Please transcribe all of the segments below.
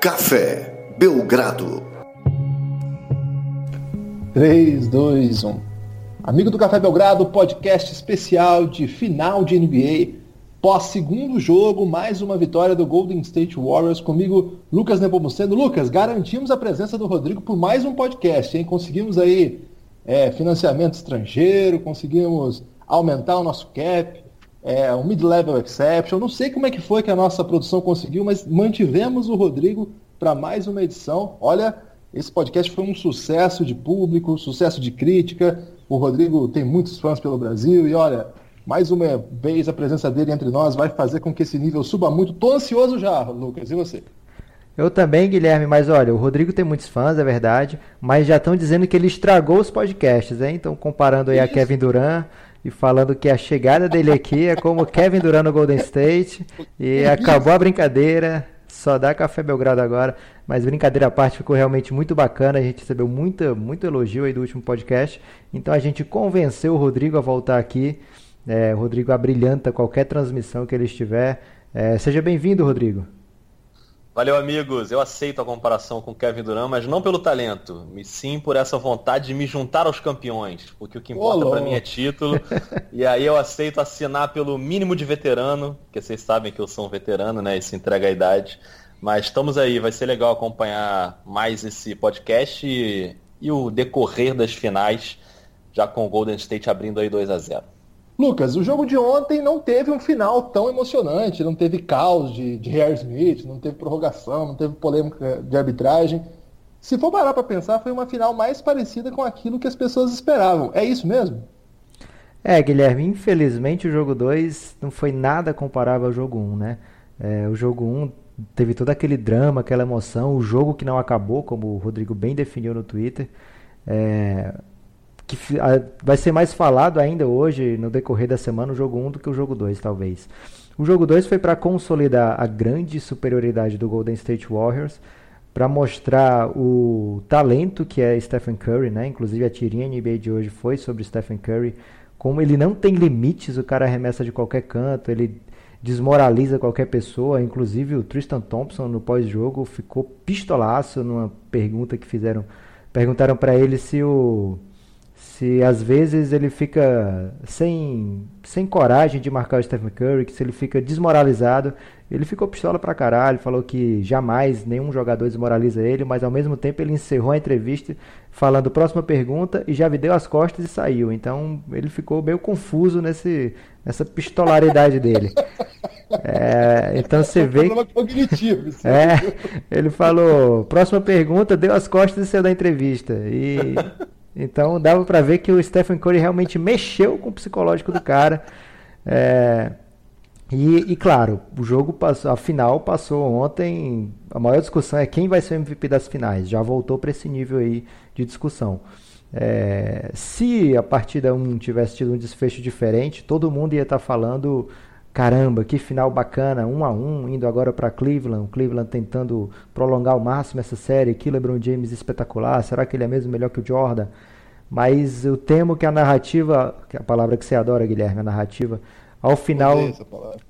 Café Belgrado. 3, 2, 1. Amigo do Café Belgrado, podcast especial de final de NBA. Pós segundo jogo, mais uma vitória do Golden State Warriors. Comigo, Lucas Nepomuceno. Lucas, garantimos a presença do Rodrigo por mais um podcast, hein? Conseguimos aí é, financiamento estrangeiro, conseguimos aumentar o nosso cap, é, um mid-level exception. Não sei como é que foi que a nossa produção conseguiu, mas mantivemos o Rodrigo para mais uma edição. Olha, esse podcast foi um sucesso de público, sucesso de crítica. O Rodrigo tem muitos fãs pelo Brasil e olha, mais uma vez a presença dele entre nós vai fazer com que esse nível suba muito. Tô ansioso já, Lucas. E você? Eu também, Guilherme, mas olha, o Rodrigo tem muitos fãs, é verdade, mas já estão dizendo que ele estragou os podcasts, hein? Então, comparando aí a Kevin Durant e falando que a chegada dele aqui é como Kevin Durant no Golden State. E acabou a brincadeira, só dá Café Belgrado agora, mas brincadeira à parte, ficou realmente muito bacana, a gente recebeu muita, muito elogio aí do último podcast, então a gente convenceu o Rodrigo a voltar aqui, é, o Rodrigo abrilhanta qualquer transmissão que ele estiver, é, seja bem-vindo, Rodrigo. Valeu, amigos. Eu aceito a comparação com Kevin Durant, mas não pelo talento, e sim por essa vontade de me juntar aos campeões, porque o que importa para mim é título. e aí eu aceito assinar pelo mínimo de veterano, porque vocês sabem que eu sou um veterano, né? Isso entrega a idade. Mas estamos aí, vai ser legal acompanhar mais esse podcast e, e o decorrer das finais, já com o Golden State abrindo aí 2 a 0 Lucas, o jogo de ontem não teve um final tão emocionante, não teve caos de, de Harry Smith, não teve prorrogação, não teve polêmica de arbitragem. Se for parar para pensar, foi uma final mais parecida com aquilo que as pessoas esperavam. É isso mesmo? É, Guilherme, infelizmente o jogo 2 não foi nada comparável ao jogo 1, um, né? É, o jogo 1 um teve todo aquele drama, aquela emoção, o jogo que não acabou, como o Rodrigo bem definiu no Twitter. É, que vai ser mais falado ainda hoje, no decorrer da semana, o jogo 1 do que o jogo 2, talvez. O jogo 2 foi para consolidar a grande superioridade do Golden State Warriors, para mostrar o talento que é Stephen Curry, né? Inclusive a tirinha NBA de hoje foi sobre Stephen Curry, como ele não tem limites, o cara arremessa de qualquer canto, ele desmoraliza qualquer pessoa, inclusive o Tristan Thompson no pós-jogo ficou pistolaço numa pergunta que fizeram, perguntaram para ele se o se às vezes ele fica sem, sem coragem de marcar o Stephen Curry, que se ele fica desmoralizado, ele ficou pistola pra caralho, falou que jamais nenhum jogador desmoraliza ele, mas ao mesmo tempo ele encerrou a entrevista falando próxima pergunta e já deu as costas e saiu. Então ele ficou meio confuso nesse, nessa pistolaridade dele. É, então você vê. É, ele falou, próxima pergunta, deu as costas e saiu da entrevista. E então dava para ver que o Stephen Curry realmente mexeu com o psicológico do cara. É, e, e, claro, o jogo passou, a final passou ontem. A maior discussão é quem vai ser o MVP das finais. Já voltou para esse nível aí de discussão. É, se a partida 1 tivesse tido um desfecho diferente, todo mundo ia estar tá falando caramba, que final bacana, um a um, indo agora para Cleveland, Cleveland tentando prolongar ao máximo essa série, que LeBron James espetacular, será que ele é mesmo melhor que o Jordan? Mas eu temo que a narrativa, que é a palavra que você adora, Guilherme, a narrativa, ao final,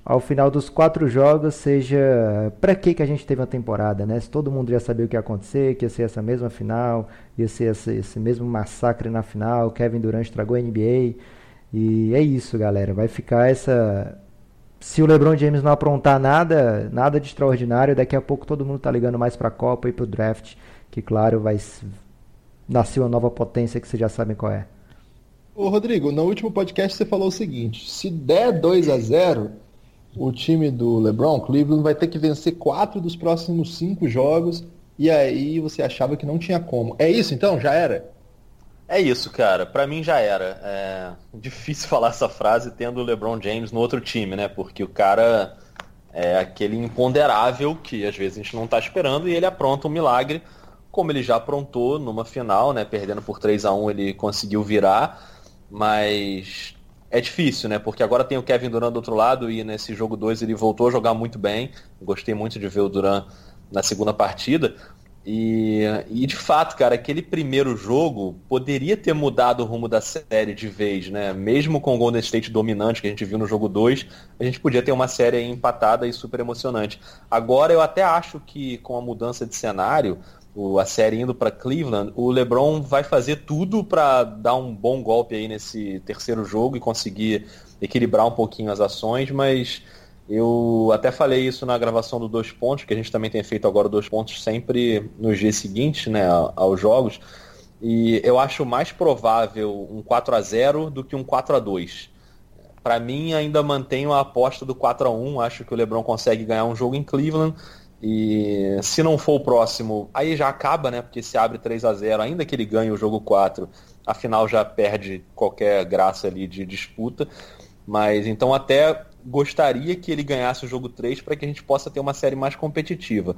ao final dos quatro jogos seja para que que a gente teve uma temporada, né? Se todo mundo já sabia o que ia acontecer, que ia ser essa mesma final, ia ser esse, esse mesmo massacre na final, Kevin Durant estragou a NBA e é isso, galera. Vai ficar essa se o LeBron James não aprontar nada, nada de extraordinário, daqui a pouco todo mundo tá ligando mais para a Copa e para o draft, que claro, vai nascer uma nova potência que vocês já sabem qual é. Ô Rodrigo, no último podcast você falou o seguinte, se der 2 a 0, o time do LeBron, Cleveland vai ter que vencer quatro dos próximos cinco jogos e aí você achava que não tinha como. É isso então? Já era? É isso, cara. Para mim já era. É difícil falar essa frase tendo o LeBron James no outro time, né? Porque o cara é aquele imponderável que às vezes a gente não tá esperando e ele apronta um milagre, como ele já aprontou numa final, né? Perdendo por 3 a 1 ele conseguiu virar, mas é difícil, né? Porque agora tem o Kevin Durant do outro lado e nesse jogo 2 ele voltou a jogar muito bem. Gostei muito de ver o Durant na segunda partida. E, e de fato, cara, aquele primeiro jogo poderia ter mudado o rumo da série de vez, né? Mesmo com o Golden State dominante que a gente viu no jogo 2, a gente podia ter uma série empatada e super emocionante. Agora eu até acho que com a mudança de cenário, a série indo para Cleveland, o LeBron vai fazer tudo para dar um bom golpe aí nesse terceiro jogo e conseguir equilibrar um pouquinho as ações, mas eu até falei isso na gravação do Dois Pontos, que a gente também tem feito agora Dois Pontos sempre nos dias seguintes, né, aos jogos. E eu acho mais provável um 4 a 0 do que um 4 a 2 Para mim, ainda mantenho a aposta do 4 a 1 Acho que o LeBron consegue ganhar um jogo em Cleveland. E se não for o próximo, aí já acaba, né? Porque se abre 3 a 0 ainda que ele ganhe o jogo 4, afinal já perde qualquer graça ali de disputa. Mas então até gostaria que ele ganhasse o jogo 3 para que a gente possa ter uma série mais competitiva.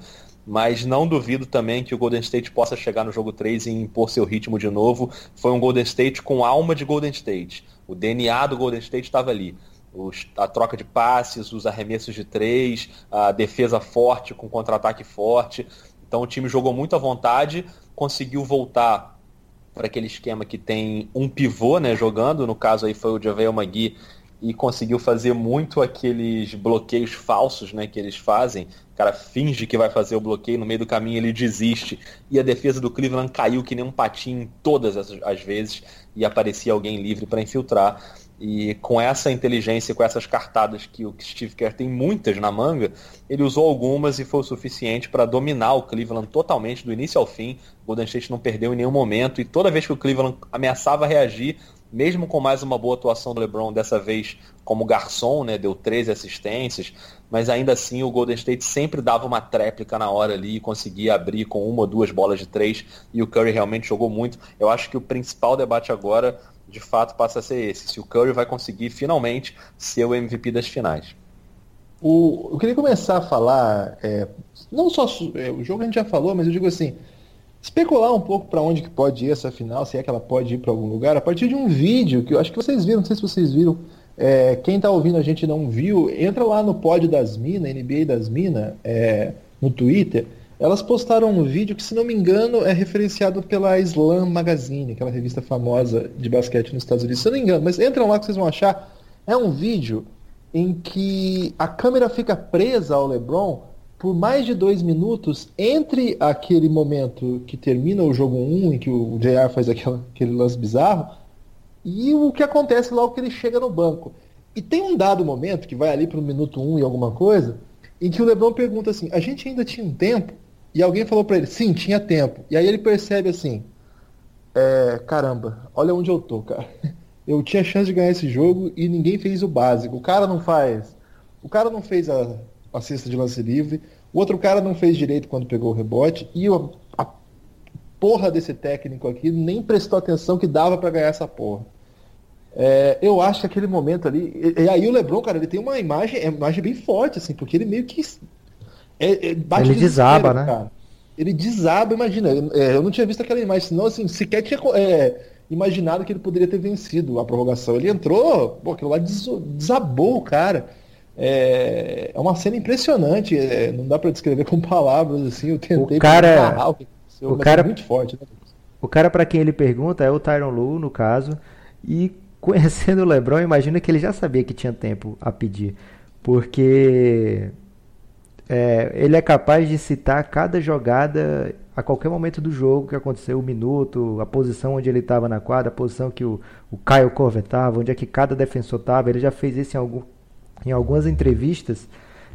Mas não duvido também que o Golden State possa chegar no jogo 3 e impor seu ritmo de novo. Foi um Golden State com alma de Golden State. O DNA do Golden State estava ali. Os, a troca de passes, os arremessos de três, a defesa forte com contra-ataque forte. Então o time jogou muito à vontade, conseguiu voltar para aquele esquema que tem um pivô né, jogando, no caso aí foi o JaVale McGee e conseguiu fazer muito aqueles bloqueios falsos né, que eles fazem. O cara finge que vai fazer o bloqueio, no meio do caminho ele desiste. E a defesa do Cleveland caiu que nem um patinho todas as, vezes e aparecia alguém livre para infiltrar. E com essa inteligência, com essas cartadas que o Steve Kerr tem muitas na manga, ele usou algumas e foi o suficiente para dominar o Cleveland totalmente, do início ao fim. O Golden State não perdeu em nenhum momento e toda vez que o Cleveland ameaçava reagir, mesmo com mais uma boa atuação do LeBron, dessa vez como garçom, né, deu 13 assistências, mas ainda assim o Golden State sempre dava uma tréplica na hora ali e conseguia abrir com uma ou duas bolas de três e o Curry realmente jogou muito. Eu acho que o principal debate agora, de fato, passa a ser esse, se o Curry vai conseguir finalmente ser o MVP das finais. O, eu queria começar a falar, é, não só é, o jogo a gente já falou, mas eu digo assim, especular um pouco para onde que pode ir essa final, se é que ela pode ir para algum lugar, a partir de um vídeo que eu acho que vocês viram, não sei se vocês viram. É, quem está ouvindo a gente não viu, entra lá no pod das Minas, NBA das Minas, é, no Twitter. Elas postaram um vídeo que, se não me engano, é referenciado pela Slam Magazine, aquela revista famosa de basquete nos Estados Unidos. Se não me engano, mas entram lá que vocês vão achar. É um vídeo em que a câmera fica presa ao LeBron por mais de dois minutos entre aquele momento que termina o jogo 1, em que o JR faz aquela, aquele lance bizarro, e o que acontece logo que ele chega no banco. E tem um dado momento, que vai ali para o minuto 1 e alguma coisa, em que o Lebron pergunta assim: a gente ainda tinha um tempo? E alguém falou para ele: sim, tinha tempo. E aí ele percebe assim: é, caramba, olha onde eu tô, cara. Eu tinha chance de ganhar esse jogo e ninguém fez o básico. O cara não faz. O cara não fez a, a cesta de lance livre. O outro cara não fez direito quando pegou o rebote. E a, a porra desse técnico aqui nem prestou atenção que dava para ganhar essa porra. É, eu acho que aquele momento ali. E, e, aí o Lebron, cara, ele tem uma imagem, é uma imagem bem forte, assim, porque ele meio que. É, é ele desaba, né? Cara. Ele desaba, imagina. É, eu não tinha visto aquela imagem, senão, assim, sequer tinha é, imaginado que ele poderia ter vencido a prorrogação. Ele entrou, pô, aquilo lá desabou o cara. É, é uma cena impressionante, é, não dá para descrever com palavras assim. Eu tentei o cara, o, o cara é muito forte. Né? O cara para quem ele pergunta é o Tyron Lu, no caso, e conhecendo o LeBron, imagina que ele já sabia que tinha tempo a pedir, porque é, ele é capaz de citar cada jogada a qualquer momento do jogo que aconteceu, o minuto, a posição onde ele estava na quadra, a posição que o, o Kyle Corver estava, onde é que cada defensor estava. Ele já fez isso em algum em algumas entrevistas.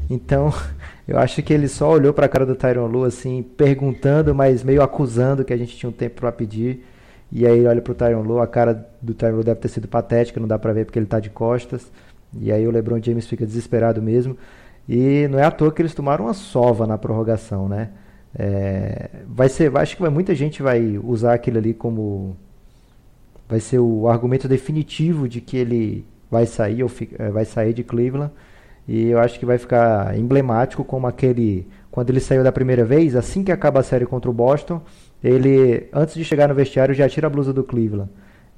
Então, eu acho que ele só olhou para a cara do Tyron Lu assim, perguntando, mas meio acusando que a gente tinha um tempo para pedir. E aí olha pro Tyron Lu, a cara do Tyron Lu deve ter sido patética, não dá para ver porque ele tá de costas. E aí o LeBron James fica desesperado mesmo. E não é à toa que eles tomaram uma sova na prorrogação, né? É, vai ser, acho que muita gente vai usar aquilo ali como vai ser o argumento definitivo de que ele vai sair ou eh, vai sair de Cleveland e eu acho que vai ficar emblemático como aquele quando ele saiu da primeira vez, assim que acaba a série contra o Boston, ele antes de chegar no vestiário já tira a blusa do Cleveland.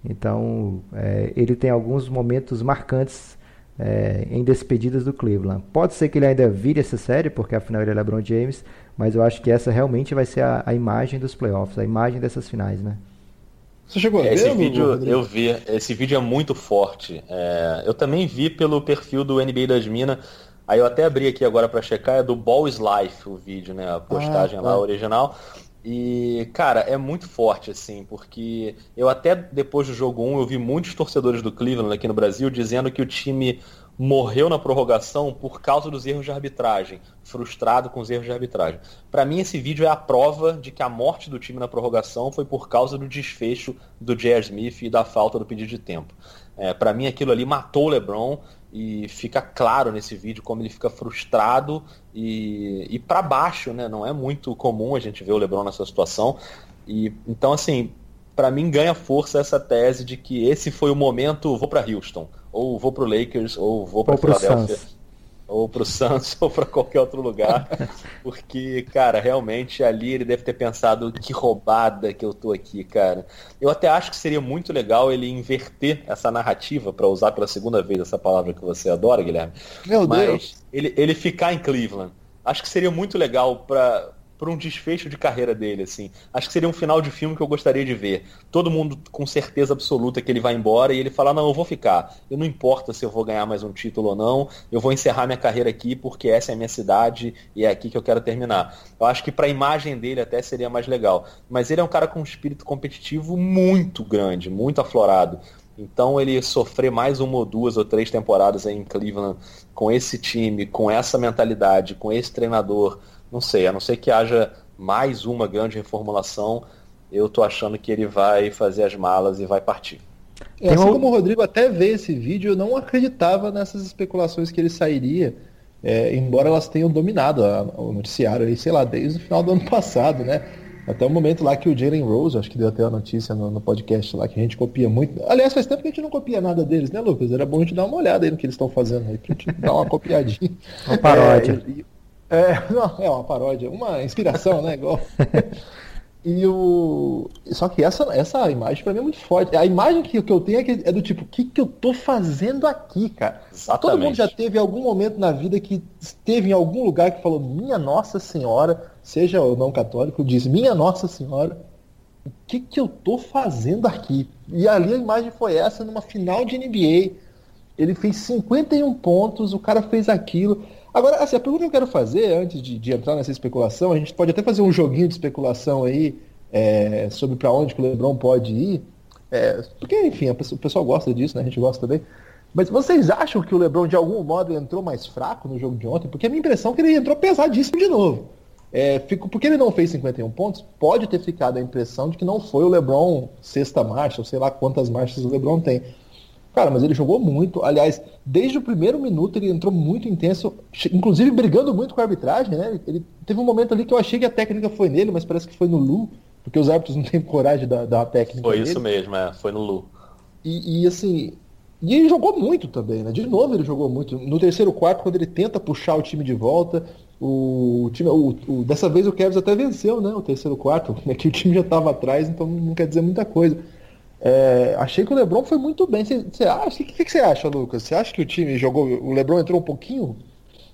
Então é, ele tem alguns momentos marcantes é, em despedidas do Cleveland. Pode ser que ele ainda vire essa série, porque afinal ele é LeBron James, mas eu acho que essa realmente vai ser a, a imagem dos playoffs, a imagem dessas finais, né? Você chegou a ver? Esse vídeo Rodrigo? eu vi. Esse vídeo é muito forte. É, eu também vi pelo perfil do NBA das Minas. Aí eu até abri aqui agora para checar, é do Balls Life o vídeo, né? A postagem ah, tá. lá original. E, cara, é muito forte, assim, porque eu até depois do jogo 1 eu vi muitos torcedores do Cleveland aqui no Brasil dizendo que o time morreu na prorrogação por causa dos erros de arbitragem, frustrado com os erros de arbitragem. Para mim, esse vídeo é a prova de que a morte do time na prorrogação foi por causa do desfecho do J.R. Smith e da falta do pedido de tempo. É, Para mim, aquilo ali matou o LeBron e fica claro nesse vídeo como ele fica frustrado e, e para baixo, né? Não é muito comum a gente ver o LeBron nessa situação. E então, assim, para mim ganha força essa tese de que esse foi o momento, vou para Houston ou vou pro Lakers, ou vou para Philadelphia. Suns. Ou pro Santos, ou para qualquer outro lugar. Porque, cara, realmente ali ele deve ter pensado que roubada que eu tô aqui, cara. Eu até acho que seria muito legal ele inverter essa narrativa, para usar pela segunda vez essa palavra que você adora, Guilherme. Meu Mas Deus. Ele, ele ficar em Cleveland. Acho que seria muito legal para por um desfecho de carreira dele, assim. Acho que seria um final de filme que eu gostaria de ver. Todo mundo com certeza absoluta que ele vai embora e ele falar, não, eu vou ficar. Eu não importa se eu vou ganhar mais um título ou não, eu vou encerrar minha carreira aqui porque essa é a minha cidade e é aqui que eu quero terminar. Eu acho que para a imagem dele até seria mais legal. Mas ele é um cara com um espírito competitivo muito grande, muito aflorado. Então ele sofrer mais uma ou duas ou três temporadas em Cleveland com esse time, com essa mentalidade, com esse treinador, não sei, a não ser que haja mais uma grande reformulação, eu tô achando que ele vai fazer as malas e vai partir. É, assim como o Rodrigo até vê esse vídeo, eu não acreditava nessas especulações que ele sairia, é, embora elas tenham dominado a, o noticiário aí, sei lá, desde o final do ano passado, né? Até o momento lá que o Jalen Rose, acho que deu até a notícia no, no, podcast lá, que a gente copia muito. Aliás, faz tempo que a gente não copia nada deles, né, Lucas? Era bom a gente dar uma olhada aí no que eles estão fazendo aí, pra gente dar uma copiadinha. Uma paródia. É, e, é, não, é uma paródia, uma inspiração, né? Igual. E o. Só que essa, essa imagem pra mim é muito forte. A imagem que, que eu tenho é, é do tipo, o que, que eu tô fazendo aqui, cara? Exatamente. Todo mundo já teve algum momento na vida que esteve em algum lugar que falou, minha Nossa Senhora, seja ou não católico, diz, minha Nossa Senhora, o que, que eu tô fazendo aqui? E ali a imagem foi essa, numa final de NBA. Ele fez 51 pontos, o cara fez aquilo. Agora, assim, a pergunta que eu quero fazer, antes de, de entrar nessa especulação, a gente pode até fazer um joguinho de especulação aí é, sobre para onde que o Lebron pode ir. É, porque, enfim, o pessoal gosta disso, né? A gente gosta também. Mas vocês acham que o LeBron de algum modo entrou mais fraco no jogo de ontem? Porque a minha impressão é que ele entrou pesadíssimo de novo. É, fico, porque ele não fez 51 pontos, pode ter ficado a impressão de que não foi o LeBron sexta marcha, ou sei lá quantas marchas o LeBron tem. Cara, mas ele jogou muito. Aliás, desde o primeiro minuto ele entrou muito intenso, inclusive brigando muito com a arbitragem, né? Ele teve um momento ali que eu achei que a técnica foi nele, mas parece que foi no Lu, porque os árbitros não têm coragem da, da técnica. Foi isso mesmo, é, foi no Lu. E, e, assim. E ele jogou muito também, né? De novo ele jogou muito. No terceiro quarto, quando ele tenta puxar o time de volta, o time. O, o, dessa vez o Kevs até venceu, né? O terceiro quarto, né? que o time já estava atrás, então não quer dizer muita coisa. É, achei que o Lebron foi muito bem. Você acha? O que, você acha, Lucas? Você acha que o time jogou. O Lebron entrou um pouquinho?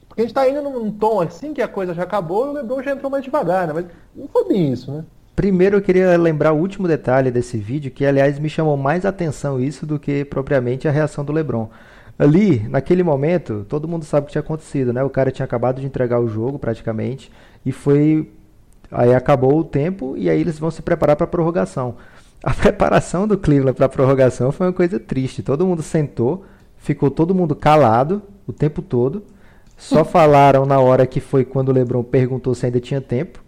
Porque a gente tá indo num tom assim que a coisa já acabou e o Lebron já entrou mais devagar, né? Mas não foi bem isso, né? Primeiro eu queria lembrar o último detalhe desse vídeo, que aliás me chamou mais atenção isso do que propriamente a reação do LeBron. Ali, naquele momento, todo mundo sabe o que tinha acontecido, né? O cara tinha acabado de entregar o jogo praticamente e foi aí acabou o tempo e aí eles vão se preparar para a prorrogação. A preparação do Cleveland para a prorrogação foi uma coisa triste. Todo mundo sentou, ficou todo mundo calado o tempo todo. Só falaram na hora que foi quando o LeBron perguntou se ainda tinha tempo.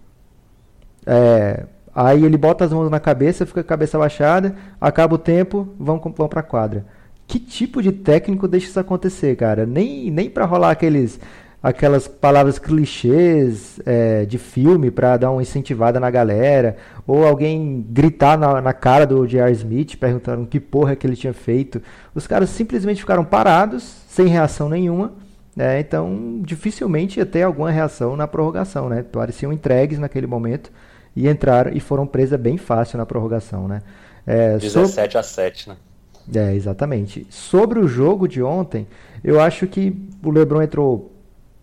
É, aí ele bota as mãos na cabeça, fica com a cabeça baixada, acaba o tempo, vão, vão para a quadra. Que tipo de técnico deixa isso acontecer, cara? Nem, nem para rolar aqueles aquelas palavras clichês é, de filme para dar uma incentivada na galera, ou alguém gritar na, na cara do J.R. Smith perguntando que porra é que ele tinha feito. Os caras simplesmente ficaram parados, sem reação nenhuma, né? então dificilmente ia ter alguma reação na prorrogação. Né? Pareciam entregues naquele momento e entraram e foram presas bem fácil na prorrogação. Né? É, 17 so... a 7, né? É, exatamente. Sobre o jogo de ontem, eu acho que o LeBron entrou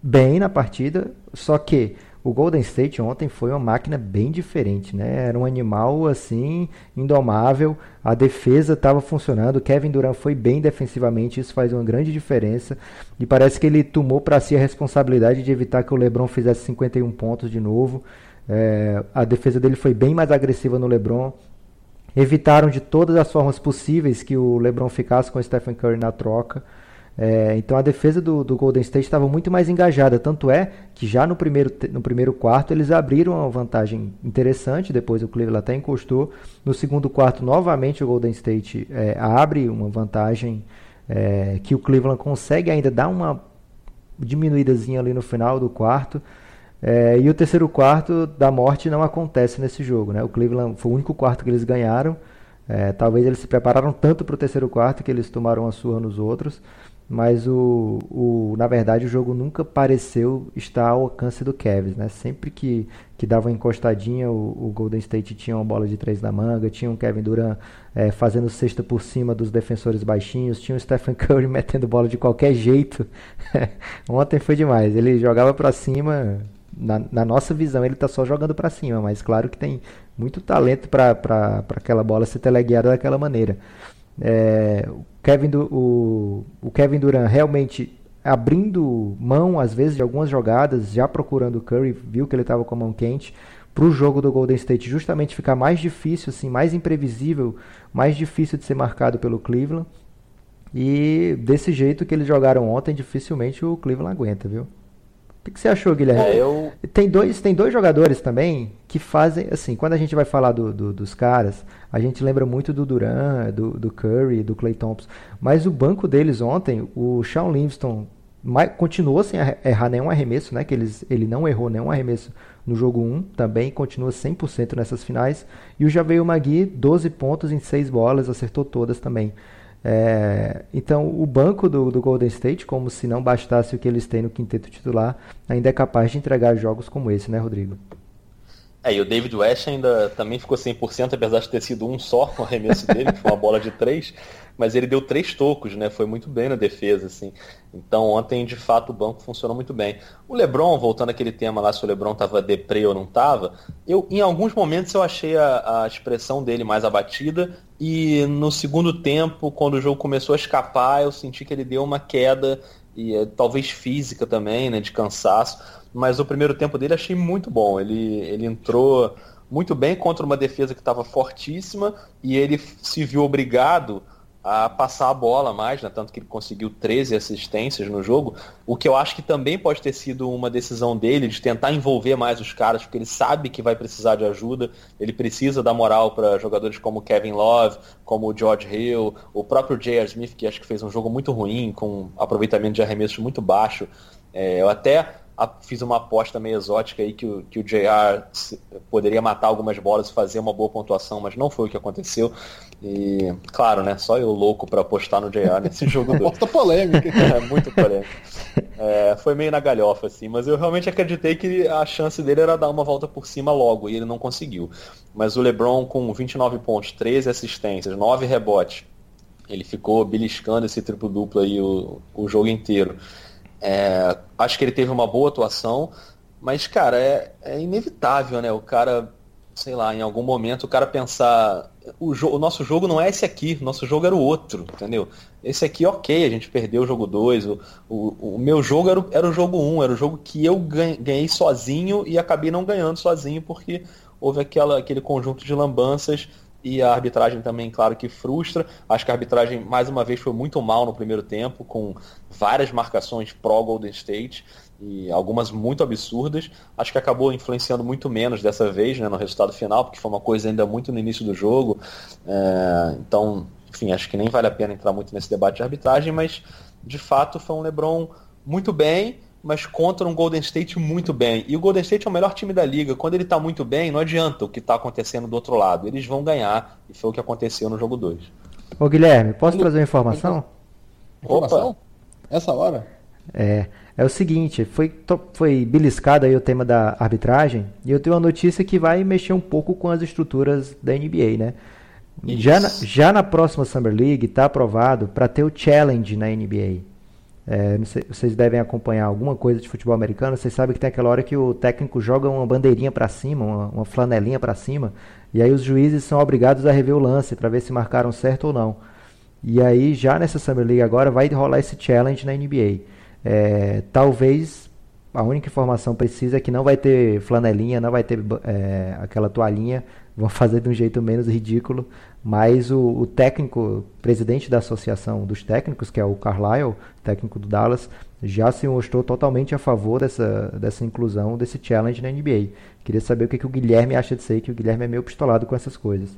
bem na partida, só que o Golden State ontem foi uma máquina bem diferente, né? Era um animal assim, indomável. A defesa estava funcionando. Kevin Durant foi bem defensivamente, isso faz uma grande diferença. E parece que ele tomou para si a responsabilidade de evitar que o LeBron fizesse 51 pontos de novo. É, a defesa dele foi bem mais agressiva no LeBron. Evitaram de todas as formas possíveis que o LeBron ficasse com o Stephen Curry na troca. É, então a defesa do, do Golden State estava muito mais engajada. Tanto é que já no primeiro, no primeiro quarto eles abriram uma vantagem interessante. Depois o Cleveland até encostou. No segundo quarto, novamente o Golden State é, abre uma vantagem é, que o Cleveland consegue ainda dar uma diminuídazinha ali no final do quarto. É, e o terceiro quarto da morte não acontece nesse jogo. Né? O Cleveland foi o único quarto que eles ganharam. É, talvez eles se prepararam tanto para o terceiro quarto que eles tomaram a surra nos outros mas o, o, na verdade o jogo nunca pareceu estar ao alcance do Cavs, né? Sempre que, que dava uma encostadinha, o, o Golden State tinha uma bola de três na manga, tinha um Kevin Durant é, fazendo cesta por cima dos defensores baixinhos, tinha o Stephen Curry metendo bola de qualquer jeito. Ontem foi demais, ele jogava para cima, na, na, nossa visão ele está só jogando para cima, mas claro que tem muito talento para aquela bola ser teleguiada daquela maneira. É, o, Kevin o, o Kevin Durant realmente abrindo mão, às vezes, de algumas jogadas, já procurando o Curry, viu que ele estava com a mão quente, para o jogo do Golden State justamente ficar mais difícil, assim, mais imprevisível, mais difícil de ser marcado pelo Cleveland. E desse jeito que eles jogaram ontem, dificilmente o Cleveland aguenta, viu? O que, você achou, Guilherme? É, eu... tem, dois, tem dois jogadores também que fazem, assim, quando a gente vai falar do, do, dos caras, a gente lembra muito do Duran, do, do Curry, do Clay Thompson, mas o banco deles ontem, o Sean Livingston continuou sem errar nenhum arremesso, né? Que eles, ele não errou nenhum arremesso no jogo 1, também continua 100% nessas finais. E o Javeio Magui, 12 pontos em 6 bolas, acertou todas também. É, então, o banco do, do, Golden State, como se não bastasse o que eles têm no quinteto titular, ainda é capaz de entregar jogos como esse, né, Rodrigo? É, e o David West ainda também ficou 100%, apesar de ter sido um só com o arremesso dele, que foi uma bola de três mas ele deu três tocos, né? Foi muito bem na defesa, assim. Então ontem, de fato, o banco funcionou muito bem. O Lebron, voltando àquele tema lá, se o Lebron estava deprê ou não estava, eu, em alguns momentos eu achei a, a expressão dele mais abatida e no segundo tempo, quando o jogo começou a escapar, eu senti que ele deu uma queda e eh, talvez física também, né, de cansaço. Mas o primeiro tempo dele achei muito bom. Ele, ele entrou muito bem contra uma defesa que estava fortíssima e ele se viu obrigado a passar a bola mais, né? tanto que ele conseguiu 13 assistências no jogo, o que eu acho que também pode ter sido uma decisão dele de tentar envolver mais os caras, porque ele sabe que vai precisar de ajuda, ele precisa dar moral para jogadores como Kevin Love, como o George Hill, o próprio J.R. Smith, que acho que fez um jogo muito ruim, com aproveitamento de arremessos muito baixo. É, eu até fiz uma aposta meio exótica aí que o, que o JR poderia matar algumas bolas e fazer uma boa pontuação, mas não foi o que aconteceu. E, claro, né? Só eu louco para apostar no JR nesse jogo. Aposta polêmica. é, muito polêmica. É, foi meio na galhofa, assim, mas eu realmente acreditei que a chance dele era dar uma volta por cima logo, e ele não conseguiu. Mas o LeBron com 29 pontos, 13 assistências, 9 rebotes, ele ficou beliscando esse triplo-duplo aí o, o jogo inteiro. É, acho que ele teve uma boa atuação, mas, cara, é, é, inevitável, né? O cara, sei lá, em algum momento o cara pensar. O, o, nosso jogo não é esse aqui, o nosso jogo era o outro, entendeu? Esse aqui, ok, a gente perdeu o jogo 2. O, o, o, meu jogo era, era o jogo 1, um, era o jogo que eu ganhei sozinho e acabei não ganhando sozinho porque houve aquela, aquele conjunto de lambanças e a arbitragem também, claro que frustra. Acho que a arbitragem, mais uma vez, foi muito mal no primeiro tempo, com várias marcações pró-Golden State e algumas muito absurdas. Acho que acabou influenciando muito menos dessa vez né, no resultado final, porque foi uma coisa ainda muito no início do jogo. É, então, enfim, acho que nem vale a pena entrar muito nesse debate de arbitragem, mas de fato foi um LeBron muito bem mas contra um Golden State muito bem. E o Golden State é o melhor time da liga. Quando ele está muito bem, não adianta o que está acontecendo do outro lado. Eles vão ganhar, e foi o que aconteceu no jogo 2. Ô Guilherme, posso trazer uma informação? Informação? Opa. Essa hora? É, é o seguinte, foi, foi beliscado aí o tema da arbitragem, e eu tenho uma notícia que vai mexer um pouco com as estruturas da NBA, né? Já na, já na próxima Summer League está aprovado para ter o Challenge na NBA. É, sei, vocês devem acompanhar alguma coisa de futebol americano. Vocês sabem que tem aquela hora que o técnico joga uma bandeirinha para cima, uma, uma flanelinha para cima, e aí os juízes são obrigados a rever o lance para ver se marcaram certo ou não. E aí já nessa Summer League agora vai rolar esse challenge na NBA. É, talvez a única informação precisa é que não vai ter flanelinha, não vai ter é, aquela toalhinha, vão fazer de um jeito menos ridículo, mas o, o, técnico, presidente da associação dos técnicos, que é o Carlisle, técnico do Dallas, já se mostrou totalmente a favor dessa, dessa inclusão, desse challenge na NBA. Queria saber o que, que o Guilherme acha disso aí, que o Guilherme é meio pistolado com essas coisas.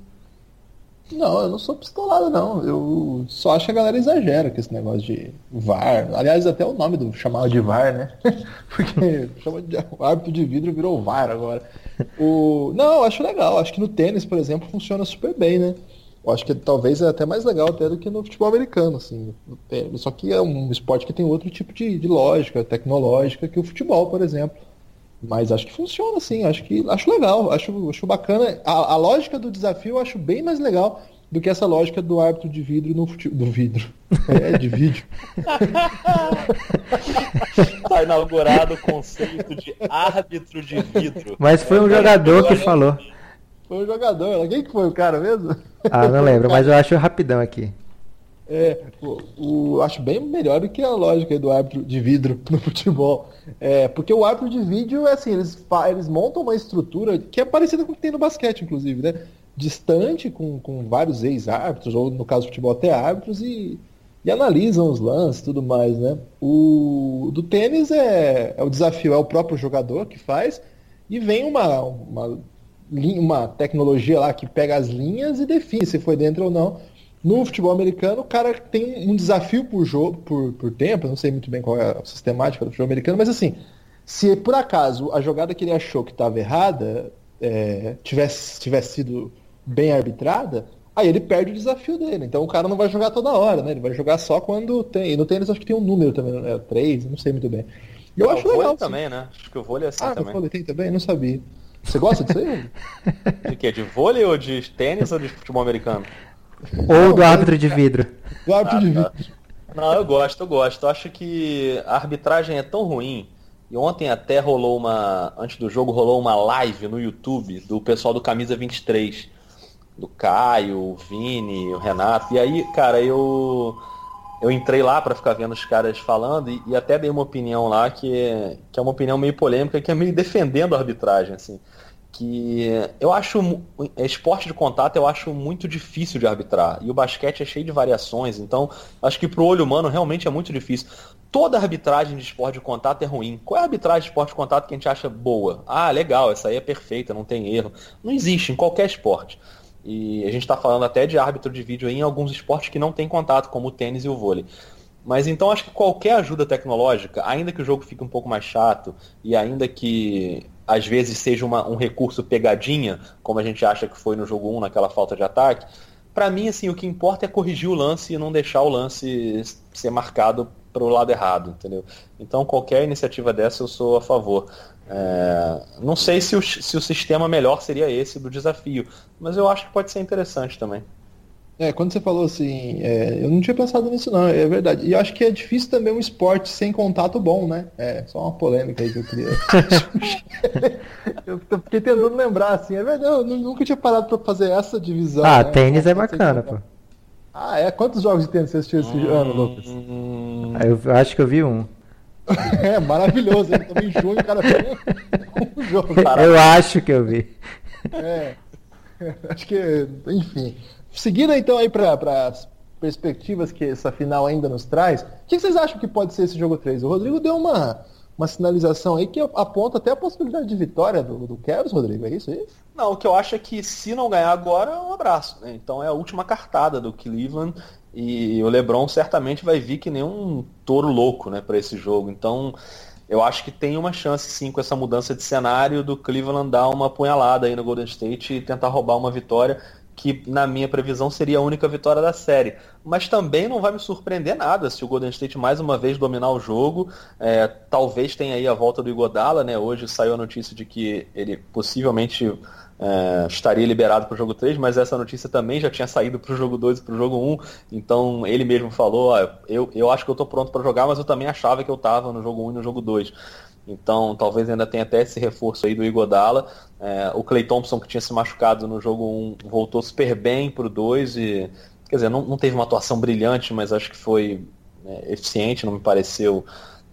Não, eu não sou pistolado, não. Eu só acho que a galera exagera com esse negócio de VAR. Aliás, até o nome do chamado de VAR, né? Porque chama de o árbitro de vidro virou VAR agora. O... Não, eu acho legal. Acho que no tênis, por exemplo, funciona super bem, né? Eu acho que talvez é até mais legal até do que no futebol americano, assim. Só que é um esporte que tem outro tipo de, de lógica tecnológica que o futebol, por exemplo. Mas acho que funciona sim, acho que acho legal, acho, acho bacana. A, a, lógica do desafio eu acho bem mais legal do que essa lógica do árbitro de vidro no futebol. Do vidro. É, de vídeo. Está inaugurado o conceito de árbitro de vidro. Mas foi um jogador que falou. Foi um jogador. Quem que foi o cara mesmo? Ah, não lembro, mas eu acho rapidão aqui. É, o, o, acho bem melhor do que a lógica do árbitro de vidro no futebol. É, porque o árbitro de vídeo, é assim, eles, eles montam uma estrutura que é parecida com o que tem no basquete, inclusive, né? Distante, com, com vários ex-árbitros, ou no caso do futebol até árbitros, e, e analisam os lances e tudo mais, né? O do tênis é, é o desafio, é o próprio jogador que faz, e vem uma, uma, uma tecnologia lá que pega as linhas e define se foi dentro ou não no futebol americano, o cara tem um desafio por jogo, por, por tempo, não sei muito bem qual é a sistemática do futebol americano, mas assim, se por acaso a jogada que ele achou que estava errada é, tivesse, tivesse sido bem arbitrada, aí ele perde o desafio dele. Então o cara não vai jogar toda hora, né? Ele vai jogar só quando tem. E no tênis acho que tem um número também, é três, não sei muito bem. E eu é, acho legal. também, né? Acho que o vôlei é assim ah, também. Ah, o vôlei tem também? Não sabia. Você gosta disso aí? de quê? De vôlei ou de tênis ou de futebol americano? Ou do árbitro de vidro. Do árbitro de vidro. Não, eu gosto, eu gosto. Eu acho que a arbitragem é tão ruim. E ontem até rolou uma. Antes do jogo rolou uma live no YouTube do pessoal do Camisa 23. Do Caio, o Vini, o Renato. E aí, cara, eu. Eu entrei lá para ficar vendo os caras falando e, e, até dei uma opinião lá que é, que é uma opinião meio polêmica, que é meio defendendo a arbitragem, assim que eu acho esporte de contato eu acho muito difícil de arbitrar. E o basquete é cheio de variações então acho que para o olho humano realmente é muito difícil. Toda arbitragem de esporte de contato é ruim. Qual é a arbitragem de esporte de contato que a gente acha boa? Ah legal essa aí é perfeita não tem erro. Não existe em qualquer esporte. E a gente está falando até de árbitro de vídeo em alguns esportes que não tem contato como o tênis e o vôlei. Mas então acho que qualquer ajuda tecnológica, ainda que o jogo fique um pouco mais chato e ainda que às vezes seja uma, um recurso pegadinha, como a gente acha que foi no jogo 1, naquela falta de ataque, para mim assim, o que importa é corrigir o lance e não deixar o lance ser marcado para o lado errado, entendeu? Então qualquer iniciativa dessa eu sou a favor. É, não sei se o, se o sistema melhor seria esse do desafio, mas eu acho que pode ser interessante também. É, quando você falou assim, é, eu não tinha pensado nisso não, é verdade. E eu acho que é difícil também um esporte sem contato bom, né? É, só uma polêmica aí que eu queria. eu fiquei tentando lembrar, assim, é verdade, eu nunca tinha parado pra fazer essa divisão. Ah, né? tênis é bacana, pô. Ah, é? Quantos jogos de tênis você assistiu esse hum... ano, Lucas? Ah, eu acho que eu vi um. é, maravilhoso. Ele também em junho, o cara fez um jogo. Eu acho que eu vi. É. Acho que, enfim. Seguindo então aí para as perspectivas que essa final ainda nos traz, o que vocês acham que pode ser esse jogo 3? O Rodrigo deu uma, uma sinalização aí que aponta até a possibilidade de vitória do, do Rodrigo, é isso aí? Não, o que eu acho é que se não ganhar agora, é um abraço. Né? Então é a última cartada do Cleveland e o LeBron certamente vai vir que nem um touro louco né, para esse jogo. Então eu acho que tem uma chance sim com essa mudança de cenário do Cleveland dar uma punhalada aí no Golden State e tentar roubar uma vitória que na minha previsão seria a única vitória da série. Mas também não vai me surpreender nada se o Golden State mais uma vez dominar o jogo. É, talvez tenha aí a volta do Igodala, né? Hoje saiu a notícia de que ele possivelmente é, estaria liberado para o jogo 3, mas essa notícia também já tinha saído para o jogo 2 e para o jogo 1. Então ele mesmo falou: ó, eu, eu acho que eu estou pronto para jogar, mas eu também achava que eu estava no jogo 1 e no jogo 2. Então talvez ainda tenha até esse reforço aí do Igodala. É, o Clay Thompson, que tinha se machucado no jogo 1, voltou super bem para o 2 e. Quer dizer, não, não teve uma atuação brilhante, mas acho que foi é, eficiente, não me pareceu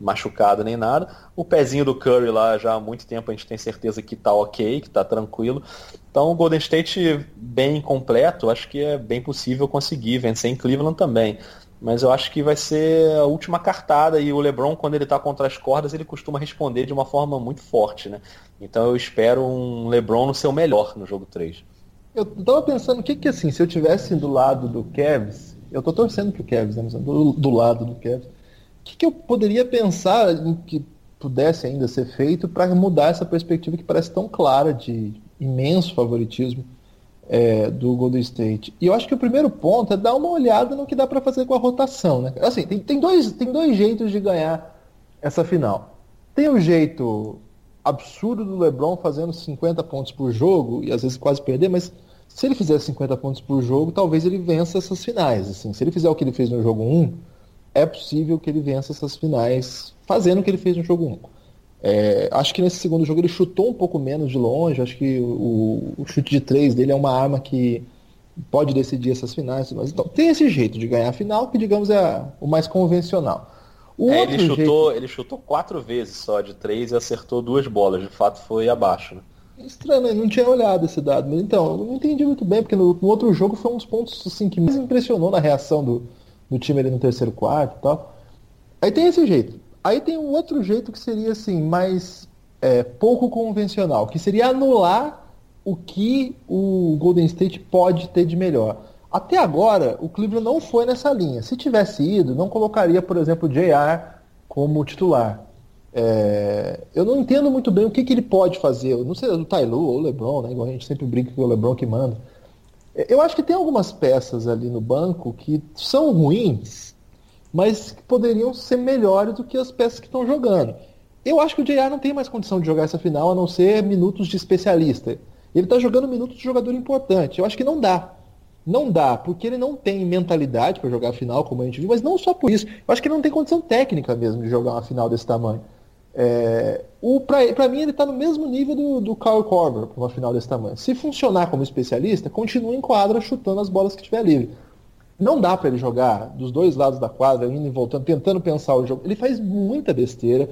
machucado nem nada. O pezinho do Curry lá já há muito tempo a gente tem certeza que tá ok, que tá tranquilo. Então o Golden State bem completo, acho que é bem possível conseguir vencer em Cleveland também. Mas eu acho que vai ser a última cartada e o LeBron, quando ele está contra as cordas, ele costuma responder de uma forma muito forte, né? Então eu espero um LeBron no seu melhor no jogo 3. Eu tava pensando, o que que assim, se eu tivesse do lado do Cavs, eu tô torcendo pro Cavs, né? do, do lado do Cavs, o que, que eu poderia pensar em que pudesse ainda ser feito para mudar essa perspectiva que parece tão clara de imenso favoritismo é, do Golden State. E eu acho que o primeiro ponto é dar uma olhada no que dá para fazer com a rotação. Né? Assim, tem, tem, dois, tem dois jeitos de ganhar essa final. Tem o jeito absurdo do LeBron fazendo 50 pontos por jogo e às vezes quase perder, mas se ele fizer 50 pontos por jogo, talvez ele vença essas finais. Assim, se ele fizer o que ele fez no jogo 1, é possível que ele vença essas finais fazendo o que ele fez no jogo 1. É, acho que nesse segundo jogo ele chutou um pouco menos de longe, acho que o, o chute de três dele é uma arma que pode decidir essas finais. Mas, então, tem esse jeito de ganhar a final, que digamos é a, o mais convencional. O é, ele, chutou, jeito... ele chutou quatro vezes só de três e acertou duas bolas, de fato foi abaixo. Né? Estranho, eu não tinha olhado esse dado, mas então, eu não entendi muito bem, porque no, no outro jogo foi um dos pontos assim, que mais impressionou na reação do, do time ali no terceiro quarto e tal. Aí tem esse jeito. Aí tem um outro jeito que seria assim, mais é, pouco convencional, que seria anular o que o Golden State pode ter de melhor. Até agora, o Cleveland não foi nessa linha. Se tivesse ido, não colocaria, por exemplo, o JR como titular. É, eu não entendo muito bem o que, que ele pode fazer. Eu não sei, o Tailu ou o LeBron, né? Igual a gente sempre brinca que é o LeBron que manda. Eu acho que tem algumas peças ali no banco que são ruins, mas que poderiam ser melhores do que as peças que estão jogando. Eu acho que o JR não tem mais condição de jogar essa final a não ser minutos de especialista. Ele está jogando minutos de jogador importante. Eu acho que não dá. Não dá, porque ele não tem mentalidade para jogar a final, como a gente viu, mas não só por isso. Eu acho que ele não tem condição técnica mesmo de jogar uma final desse tamanho. É, para mim, ele está no mesmo nível do, do Kyle Korver para uma final desse tamanho. Se funcionar como especialista, continua em quadra chutando as bolas que tiver livre. Não dá para ele jogar dos dois lados da quadra, indo e voltando, tentando pensar o jogo. Ele faz muita besteira.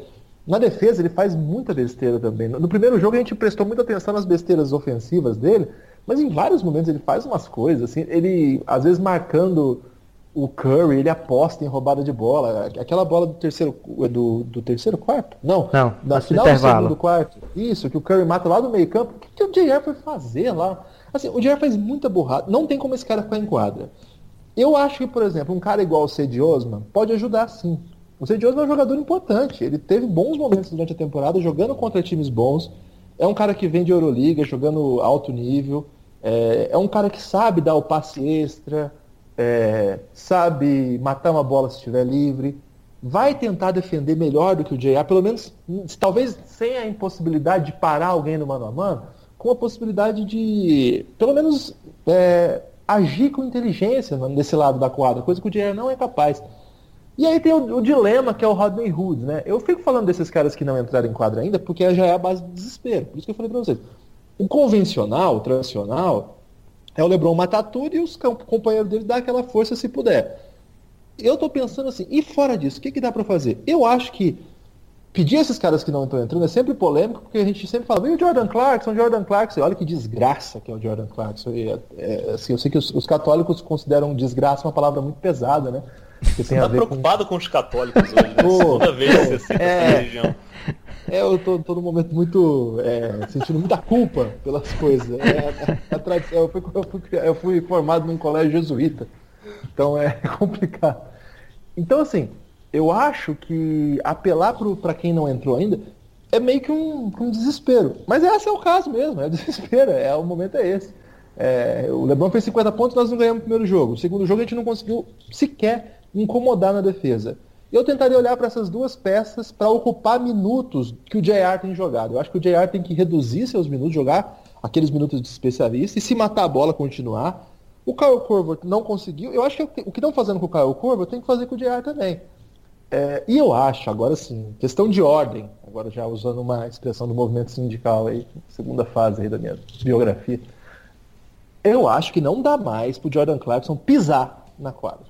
Na defesa, ele faz muita besteira também. No primeiro jogo, a gente prestou muita atenção nas besteiras ofensivas dele, mas em vários momentos ele faz umas coisas, assim, ele, às vezes, marcando o Curry, ele aposta em roubada de bola. Aquela bola do terceiro do, do terceiro quarto? Não. Não, na final intervalo. do segundo quarto. Isso, que o Curry mata lá no meio campo. O que, que o JR foi fazer lá? Assim, o JR faz muita burrada. Não tem como esse cara ficar em quadra. Eu acho que, por exemplo, um cara igual o Cedi Osman pode ajudar sim. O Cedi Osman é um jogador importante. Ele teve bons momentos durante a temporada jogando contra times bons. É um cara que vem de Euroliga, jogando alto nível. É, é um cara que sabe dar o passe extra é, sabe matar uma bola se estiver livre, vai tentar defender melhor do que o JR, pelo menos, talvez sem a impossibilidade de parar alguém no mano a mano, com a possibilidade de, pelo menos, é, agir com inteligência nesse lado da quadra, coisa que o JR não é capaz. E aí tem o, o, dilema que é o Rodney Hood, né? Eu fico falando desses caras que não entraram em quadra ainda porque já é a base do desespero. Por isso que eu falei pra vocês. O convencional, o tradicional, é o LeBron matar tudo e os companheiros dele dar aquela força se puder. Eu tô pensando assim, e fora disso, o que, que dá para fazer? Eu acho que pedir esses caras que não estão entrando é sempre polêmico, porque a gente sempre fala, e o Jordan Clarkson, Jordan Clarkson, olha que desgraça que é o Jordan Clarkson. E, é, é, assim, eu sei que os, os, católicos consideram desgraça uma palavra muito pesada, né? Que tem Você tá preocupado com... com... os católicos hoje, né? Toda vez que você é... religião. É, eu tô, tô num momento muito. É, sentindo muita culpa pelas coisas. É, a, a, a tradição, eu, fui, eu, fui, eu fui formado num colégio jesuíta. Então é complicado. Então, assim, eu acho que apelar para quem não entrou ainda é meio que um, um, desespero. Mas esse é o caso mesmo, é o desespero, é, o momento é esse. É, o Lebron fez 50 pontos, nós não ganhamos o primeiro jogo. O segundo jogo a gente não conseguiu sequer incomodar na defesa. Eu tentaria olhar para essas duas peças para ocupar minutos que o JR tem jogado. Eu acho que o JR tem que reduzir seus minutos, jogar aqueles minutos de especialista e se matar a bola, continuar. O Kyle Corver não conseguiu. Eu acho que o que estão fazendo com o Kyle Corver tem que fazer com o JR também. É, e eu acho, agora sim, questão de ordem, agora já usando uma expressão do movimento sindical aí, segunda fase aí da minha biografia, eu acho que não dá mais pro Jordan Clarkson pisar na quadra.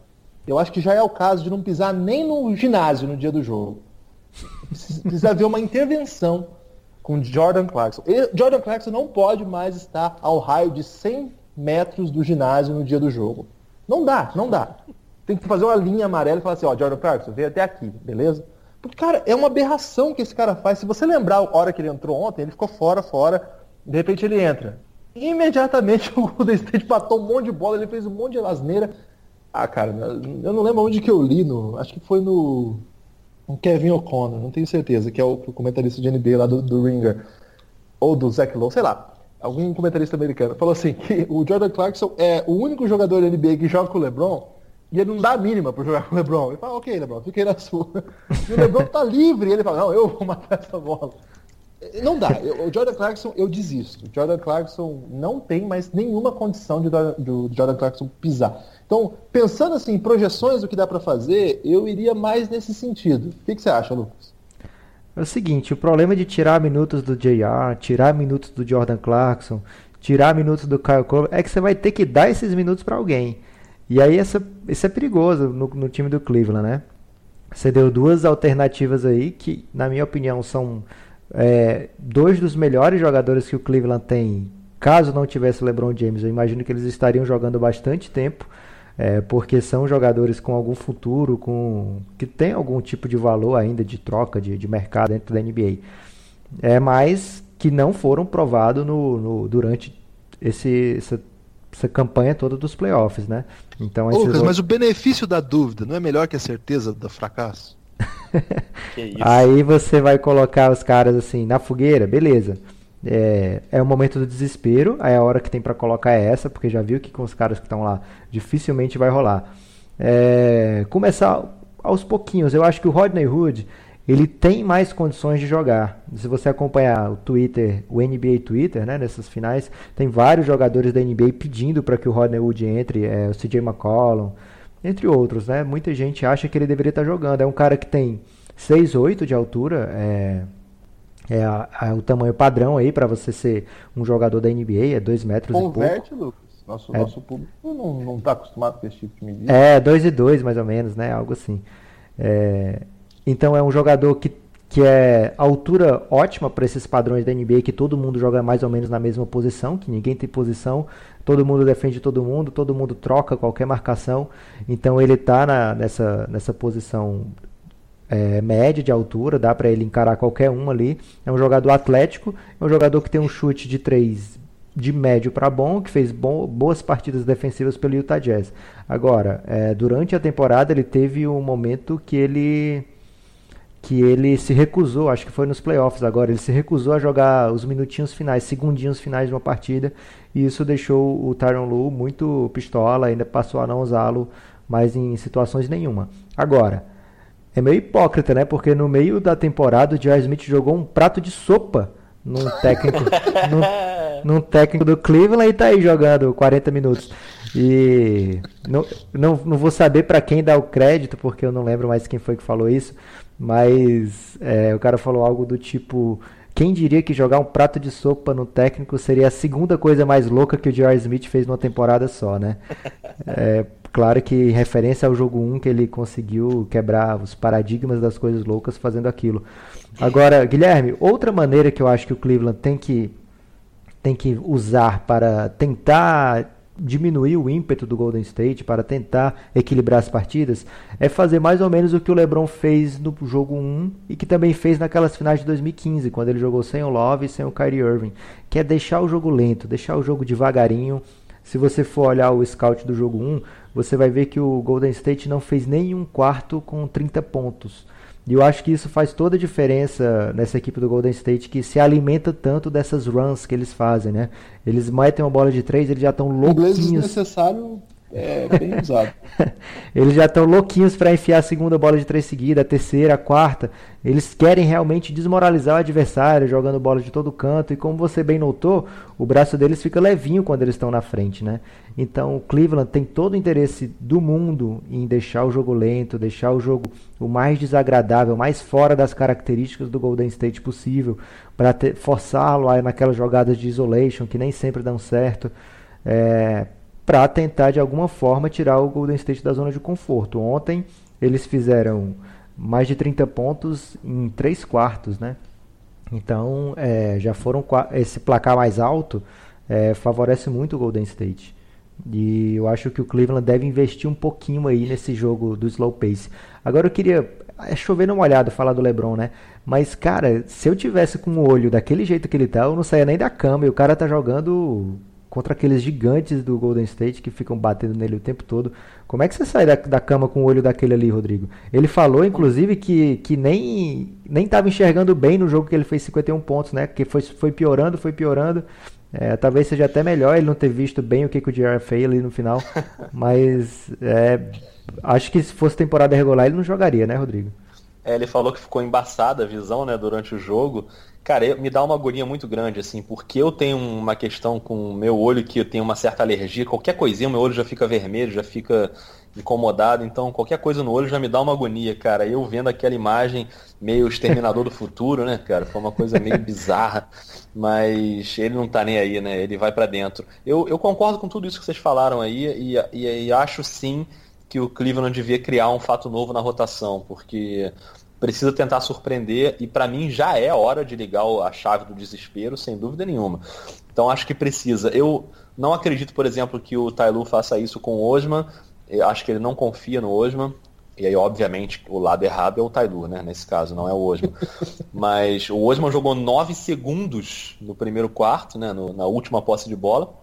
Eu acho que já é o caso de não pisar nem no ginásio no dia do jogo. Precisa haver uma intervenção com Jordan Clarkson. E Jordan Clarkson não pode mais estar ao raio de 100 metros do ginásio no dia do jogo. Não dá, não dá. Tem que fazer uma linha amarela e falar assim, ó, Jordan Clarkson, veio até aqui, beleza? Porque, cara, é uma aberração que esse cara faz. Se você lembrar a hora que ele entrou ontem, ele ficou fora, fora, de repente ele entra. Imediatamente o Golden State patou um monte de bola, ele fez um monte de asneira. Ah, cara, eu não lembro onde que eu li, no, acho que foi no um Kevin O'Connor, não tenho certeza, que é o, o comentarista de NBA lá do, do, Ringer, ou do Zach Lowe, sei lá, algum comentarista americano, falou assim que o Jordan Clarkson é o único jogador da NBA que joga com o LeBron e ele não dá a mínima para jogar com o LeBron. Ele fala, ok, LeBron, fiquei na sua. E o LeBron tá livre, e ele fala, não, eu vou matar essa bola. Não dá. o Jordan Clarkson, eu desisto. O Jordan Clarkson não tem mais nenhuma condição de do Jordan Clarkson pisar. Então, pensando assim, em projeções do que dá para fazer, eu iria mais nesse sentido. O que, que, você acha, Lucas? É o seguinte, o problema de tirar minutos do JR, tirar minutos do Jordan Clarkson, tirar minutos do Kyle Korver, é que você vai ter que dar esses minutos para alguém. E aí essa, isso é perigoso no, no time do Cleveland, né? Você deu duas alternativas aí que, na minha opinião, são é, dois dos melhores jogadores que o Cleveland tem. Caso não tivesse LeBron James, eu imagino que eles estariam jogando bastante tempo é, porque são jogadores com algum futuro, com que tem algum tipo de valor ainda de troca de, de mercado dentro da NBA. É, mas que não foram provados no, no, durante esse, essa, essa, campanha toda dos playoffs, né? Então, Ô, Lucas, mas o benefício da dúvida não é melhor que a certeza do fracasso? Aí você vai colocar os caras assim na fogueira, beleza. É, é o momento do desespero, aí a hora que tem para colocar é essa, porque já viu que com os caras que estão lá dificilmente vai rolar. É, começar aos pouquinhos, eu acho que o Rodney Hood ele tem mais condições de jogar. Se você acompanhar o Twitter, o NBA Twitter, né, nessas finais, tem vários jogadores da NBA pedindo para que o Rodney Hood entre, é, o CJ McCollum, entre outros, né? Muita gente acha que ele deveria estar tá jogando. É um cara que tem 6'8 de altura, é, é a, a, o tamanho padrão aí para você ser um jogador da NBA, é 2 metros Converte, e pouco. Lucas. Nosso, é, nosso público não está acostumado com esse tipo de medida. É, 2 e 2 mais ou menos, né? Algo assim. É, então é um jogador que, que é altura ótima para esses padrões da NBA, que todo mundo joga mais ou menos na mesma posição, que ninguém tem posição, todo mundo defende todo mundo, todo mundo troca qualquer marcação. Então ele está nessa, nessa posição é, média de altura, dá para ele encarar qualquer um ali. É um jogador atlético, é um jogador que tem um chute de 3 de médio para bom, que fez bom, boas partidas defensivas pelo Utah Jazz. Agora, é, durante a temporada ele teve um momento que ele que ele se recusou, acho que foi nos playoffs agora, ele se recusou a jogar os minutinhos finais, segundinhos finais de uma partida, e isso deixou o Tyron Lu muito pistola, ainda passou a não usá-lo mais em situações nenhuma. Agora, é meio hipócrita, né? Porque no meio da temporada o J.R. Smith jogou um prato de sopa num técnico, num, num, técnico do Cleveland e tá aí jogando 40 minutos. E não, não, não vou saber para quem dar o crédito, porque eu não lembro mais quem foi que falou isso, mas é, o cara falou algo do tipo. Quem diria que jogar um prato de sopa no técnico seria a segunda coisa mais louca que o J.R. Smith fez numa temporada só, né? É, Claro que referência ao jogo 1 que ele conseguiu quebrar os paradigmas das coisas loucas fazendo aquilo. Agora, Guilherme, outra maneira que eu acho que o Cleveland tem que, tem que usar para tentar diminuir o ímpeto do Golden State, para tentar equilibrar as partidas, é fazer mais ou menos o que o LeBron fez no jogo 1 e que também fez naquelas finais de 2015, quando ele jogou sem o Love e sem o Kyrie Irving, que é deixar o jogo lento, deixar o jogo devagarinho. Se você for olhar o scout do jogo 1, você vai ver que o Golden State não fez nenhum quarto com 30 pontos. E eu acho que isso faz toda a diferença nessa equipe do Golden State que se alimenta tanto dessas runs que eles fazem, né? Eles metem uma bola de três, eles já estão louquinhos. Inglês desnecessário é bem usado. Eles já estão louquinhos para enfiar a segunda bola de três seguida, a terceira, a quarta. Eles querem realmente desmoralizar o adversário, jogando bola de todo canto. E como você bem notou, o braço deles fica levinho quando eles estão na frente, né? Então o Cleveland tem todo o interesse do mundo em deixar o jogo lento, deixar o jogo o mais desagradável, mais fora das características do Golden State possível, para forçá-lo a naquelas jogadas de isolation que nem sempre dão certo. É, para tentar de alguma forma tirar o Golden State da zona de conforto. Ontem eles fizeram mais de 30 pontos em 3 quartos, né? Então é, já foram esse placar mais alto é, favorece muito o Golden State. E eu acho que o Cleveland deve investir um pouquinho aí nesse jogo do slow pace. Agora eu queria é chover numa olhada falar do LeBron, né? Mas cara, se eu tivesse com o olho daquele jeito que ele tá, eu não saía nem da cama. E o cara tá jogando contra aqueles gigantes do Golden State que ficam batendo nele o tempo todo. Como é que você sai da, da cama com o olho daquele ali, Rodrigo? Ele falou, inclusive, que, que nem nem estava enxergando bem no jogo que ele fez 51 pontos, né? Que foi, foi piorando, foi piorando. É, talvez seja até melhor ele não ter visto bem o que, que o J.R. fez ali no final. mas é, acho que se fosse temporada regular ele não jogaria, né, Rodrigo? É, ele falou que ficou embaçada a visão, né, durante o jogo. Cara, me dá uma agonia muito grande, assim, porque eu tenho uma questão com o meu olho que eu tenho uma certa alergia. Qualquer coisinha, meu olho já fica vermelho, já fica incomodado. Então, qualquer coisa no olho já me dá uma agonia, cara. Eu vendo aquela imagem meio exterminador do futuro, né, cara? Foi uma coisa meio bizarra. Mas ele não tá nem aí, né? Ele vai para dentro. Eu, eu concordo com tudo isso que vocês falaram aí e, e, e acho sim que o Cleveland devia criar um fato novo na rotação, porque precisa tentar surpreender e para mim já é hora de ligar a chave do desespero, sem dúvida nenhuma. Então acho que precisa. Eu não acredito, por exemplo, que o Tailu faça isso com o Osman. Eu acho que ele não confia no Osman. E aí, obviamente, o lado errado é o Tailu, né? Nesse caso, não é o Osman. Mas o Osman jogou 9 segundos no primeiro quarto, né? No, na última posse de bola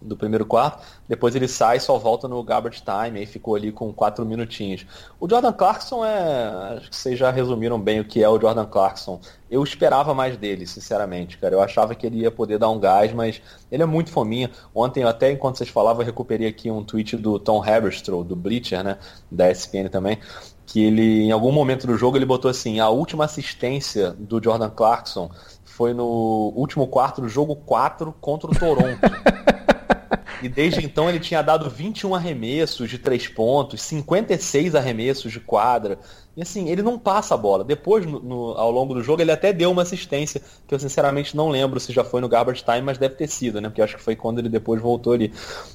do primeiro quarto. Depois ele sai, só volta no garbage time, aí ficou ali com quatro minutinhos. O Jordan Clarkson é. Acho que vocês já resumiram bem o que é o Jordan Clarkson. Eu esperava mais dele, sinceramente, cara. Eu achava que ele ia poder dar um gás, mas ele é muito fominha. Ontem, até enquanto vocês falavam, eu recuperei aqui um tweet do Tom Haberstroh, do Bleacher, né? Da ESPN também. Que ele, em algum momento do jogo, ele botou assim: a última assistência do Jordan Clarkson foi no último quarto do jogo 4 contra o Toronto. E desde então ele tinha dado 21 arremessos de três pontos, 56 arremessos de quadra. E assim, ele não passa a bola. Depois, no, no, ao longo do jogo, ele até deu uma assistência, que eu sinceramente não lembro se já foi no garbage time, mas deve ter sido, né? Porque acho que foi quando ele depois voltou ali.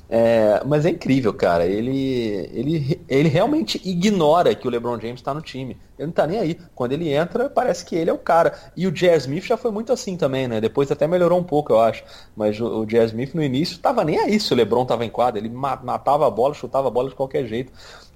É, mas é incrível, cara. Ele, ele, ele realmente ignora que o LeBron James está no time. Ele não tá nem aí. Quando ele entra, parece que ele é o cara. E o Jazz Smith já foi muito assim também, né? Depois até melhorou um pouco, eu acho. Mas o, o Jazz Smith no início tava nem aí se o LeBron tava em quadra. Ele matava a bola, chutava a bola de qualquer jeito.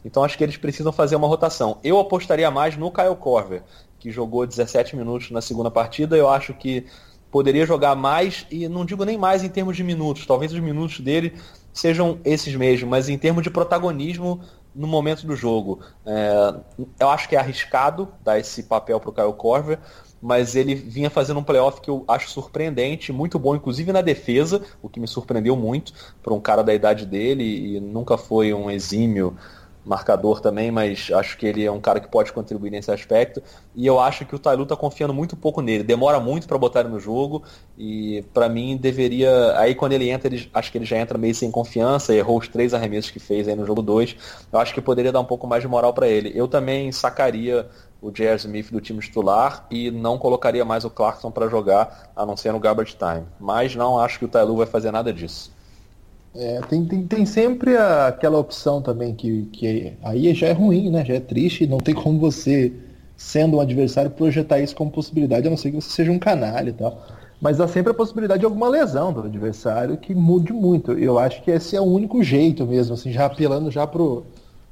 Então acho que eles precisam fazer uma rotação. Eu apostaria mais no Kyle Korver, que jogou 17 minutos na segunda partida. Eu acho que poderia jogar mais, e não digo nem mais em termos de minutos, talvez os minutos dele sejam esses mesmos, mas em termos de protagonismo no momento do jogo. É, eu acho que é arriscado dar esse papel para o Kyle Korver, mas ele vinha fazendo um playoff que eu acho surpreendente, muito bom, inclusive na defesa, o que me surpreendeu muito para um cara da idade dele e nunca foi um exímio marcador também, mas acho que ele é um cara que pode contribuir nesse aspecto. E eu acho que o Tailu tá confiando muito pouco nele. Demora muito para botar ele no jogo e para mim deveria, aí quando ele entra, ele, acho que ele já entra meio sem confiança, errou os três arremessos que fez aí no jogo 2. Eu acho que poderia dar um pouco mais de moral para ele. Eu também sacaria o J.R. Smith do time titular e não colocaria mais o Clarkson para jogar, a não ser no garbage time. Mas não acho que o Tailu vai fazer nada disso. É, tem, tem, tem sempre a, aquela opção também que, que aí já é ruim, né? Já é triste, não tem como você, sendo um adversário, projetar isso como possibilidade, a não ser que você seja um canalha e tal. Mas há sempre a possibilidade de alguma lesão do adversário que mude muito. Eu acho que esse é o único jeito mesmo, assim, já apelando já pro,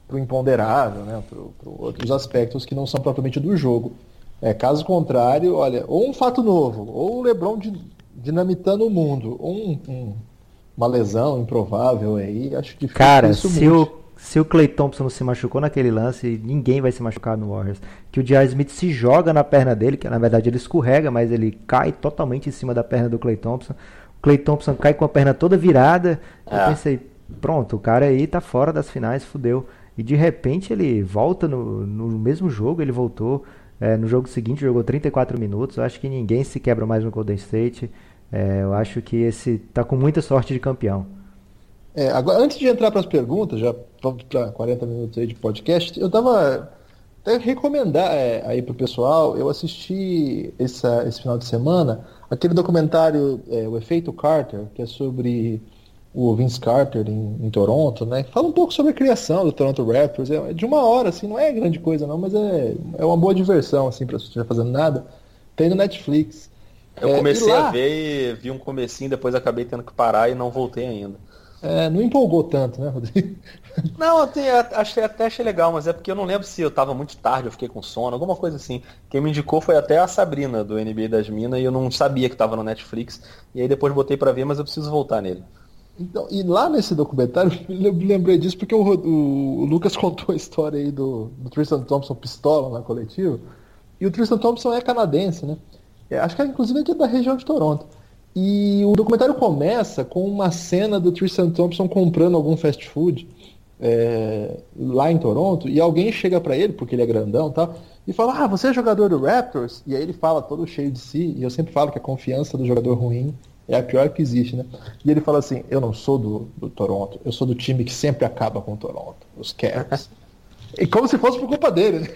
pro imponderável, né? Pro, pro outros aspectos que não são propriamente do jogo. É, caso contrário, olha, ou um fato novo, ou o Lebron dinamitando o mundo, ou um, um uma lesão improvável aí, acho que Cara, se o, se o Clay Thompson não se machucou naquele lance, ninguém vai se machucar no Warriors. Que o J.R. Smith se joga na perna dele, que na verdade ele escorrega, mas ele cai totalmente em cima da perna do Clay Thompson. O Clay Thompson cai com a perna toda virada. É. Eu pensei, pronto, o cara aí tá fora das finais, fudeu. e de repente ele volta no, no mesmo jogo, ele voltou é, no jogo seguinte, jogou 34 minutos. Eu acho que ninguém se quebra mais no Golden State. É, eu acho que esse tá com muita sorte de campeão. É, agora, antes de entrar para as perguntas, já vamos para 40 minutos aí de podcast, eu tava até recomendar é, aí pro pessoal, eu assisti essa, esse final de semana aquele documentário, é, O Efeito Carter, que é sobre o Vince Carter em, em, Toronto, né? Fala um pouco sobre a criação do Toronto Raptors. É, é de uma hora, assim, não é grande coisa não, mas é, é uma boa diversão, assim, para você estiver fazendo nada. Tem no Netflix. Eu é, comecei lá, a ver e vi um comecinho, depois acabei tendo que parar e não voltei ainda. É, não empolgou tanto, né, Rodrigo? Não, até, achei, até achei legal, mas é porque eu não lembro se eu tava muito tarde, eu fiquei com sono, alguma coisa assim. Quem me indicou foi até a Sabrina, do NBA das Minas, e eu não sabia que tava no Netflix. E aí depois botei para ver, mas eu preciso voltar nele. Então, e lá nesse documentário, eu lembrei disso porque o, o, o Lucas contou a história aí do, do, Tristan Thompson pistola na coletiva. E o Tristan Thompson é canadense, né? É, acho que é, inclusive é da região de Toronto. E o documentário começa com uma cena do Tristan Thompson comprando algum fast food é, lá em Toronto e alguém chega para ele, porque ele é grandão e tal, e fala: Ah, você é jogador do Raptors? E aí ele fala todo cheio de si, e eu sempre falo que a confiança do jogador ruim é a pior que existe, né? E ele fala assim: Eu não sou do, do Toronto, eu sou do time que sempre acaba com o Toronto, os Cavs. e como se fosse por culpa dele, né?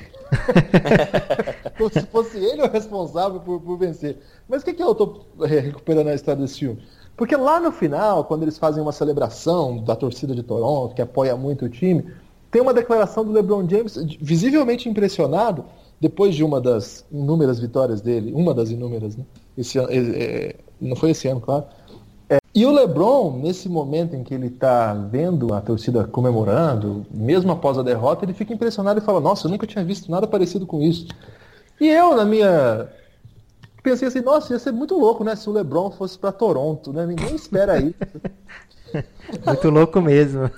como se fosse ele o responsável por, por vencer. Mas o que, que eu estou recuperando a história desse filme? Porque lá no final, quando eles fazem uma celebração da torcida de Toronto, que apoia muito o time, tem uma declaração do LeBron James visivelmente impressionado depois de uma das inúmeras vitórias dele, uma das inúmeras, né? Esse é, é, não foi esse ano, claro. É, e o LeBron, nesse momento em que ele está vendo a torcida comemorando, mesmo após a derrota, ele fica impressionado e fala: Nossa, eu nunca tinha visto nada parecido com isso. E eu, na minha pensei assim, nossa, ia ser muito louco, né? Se o LeBron fosse para Toronto, né? Ninguém espera isso. muito louco mesmo.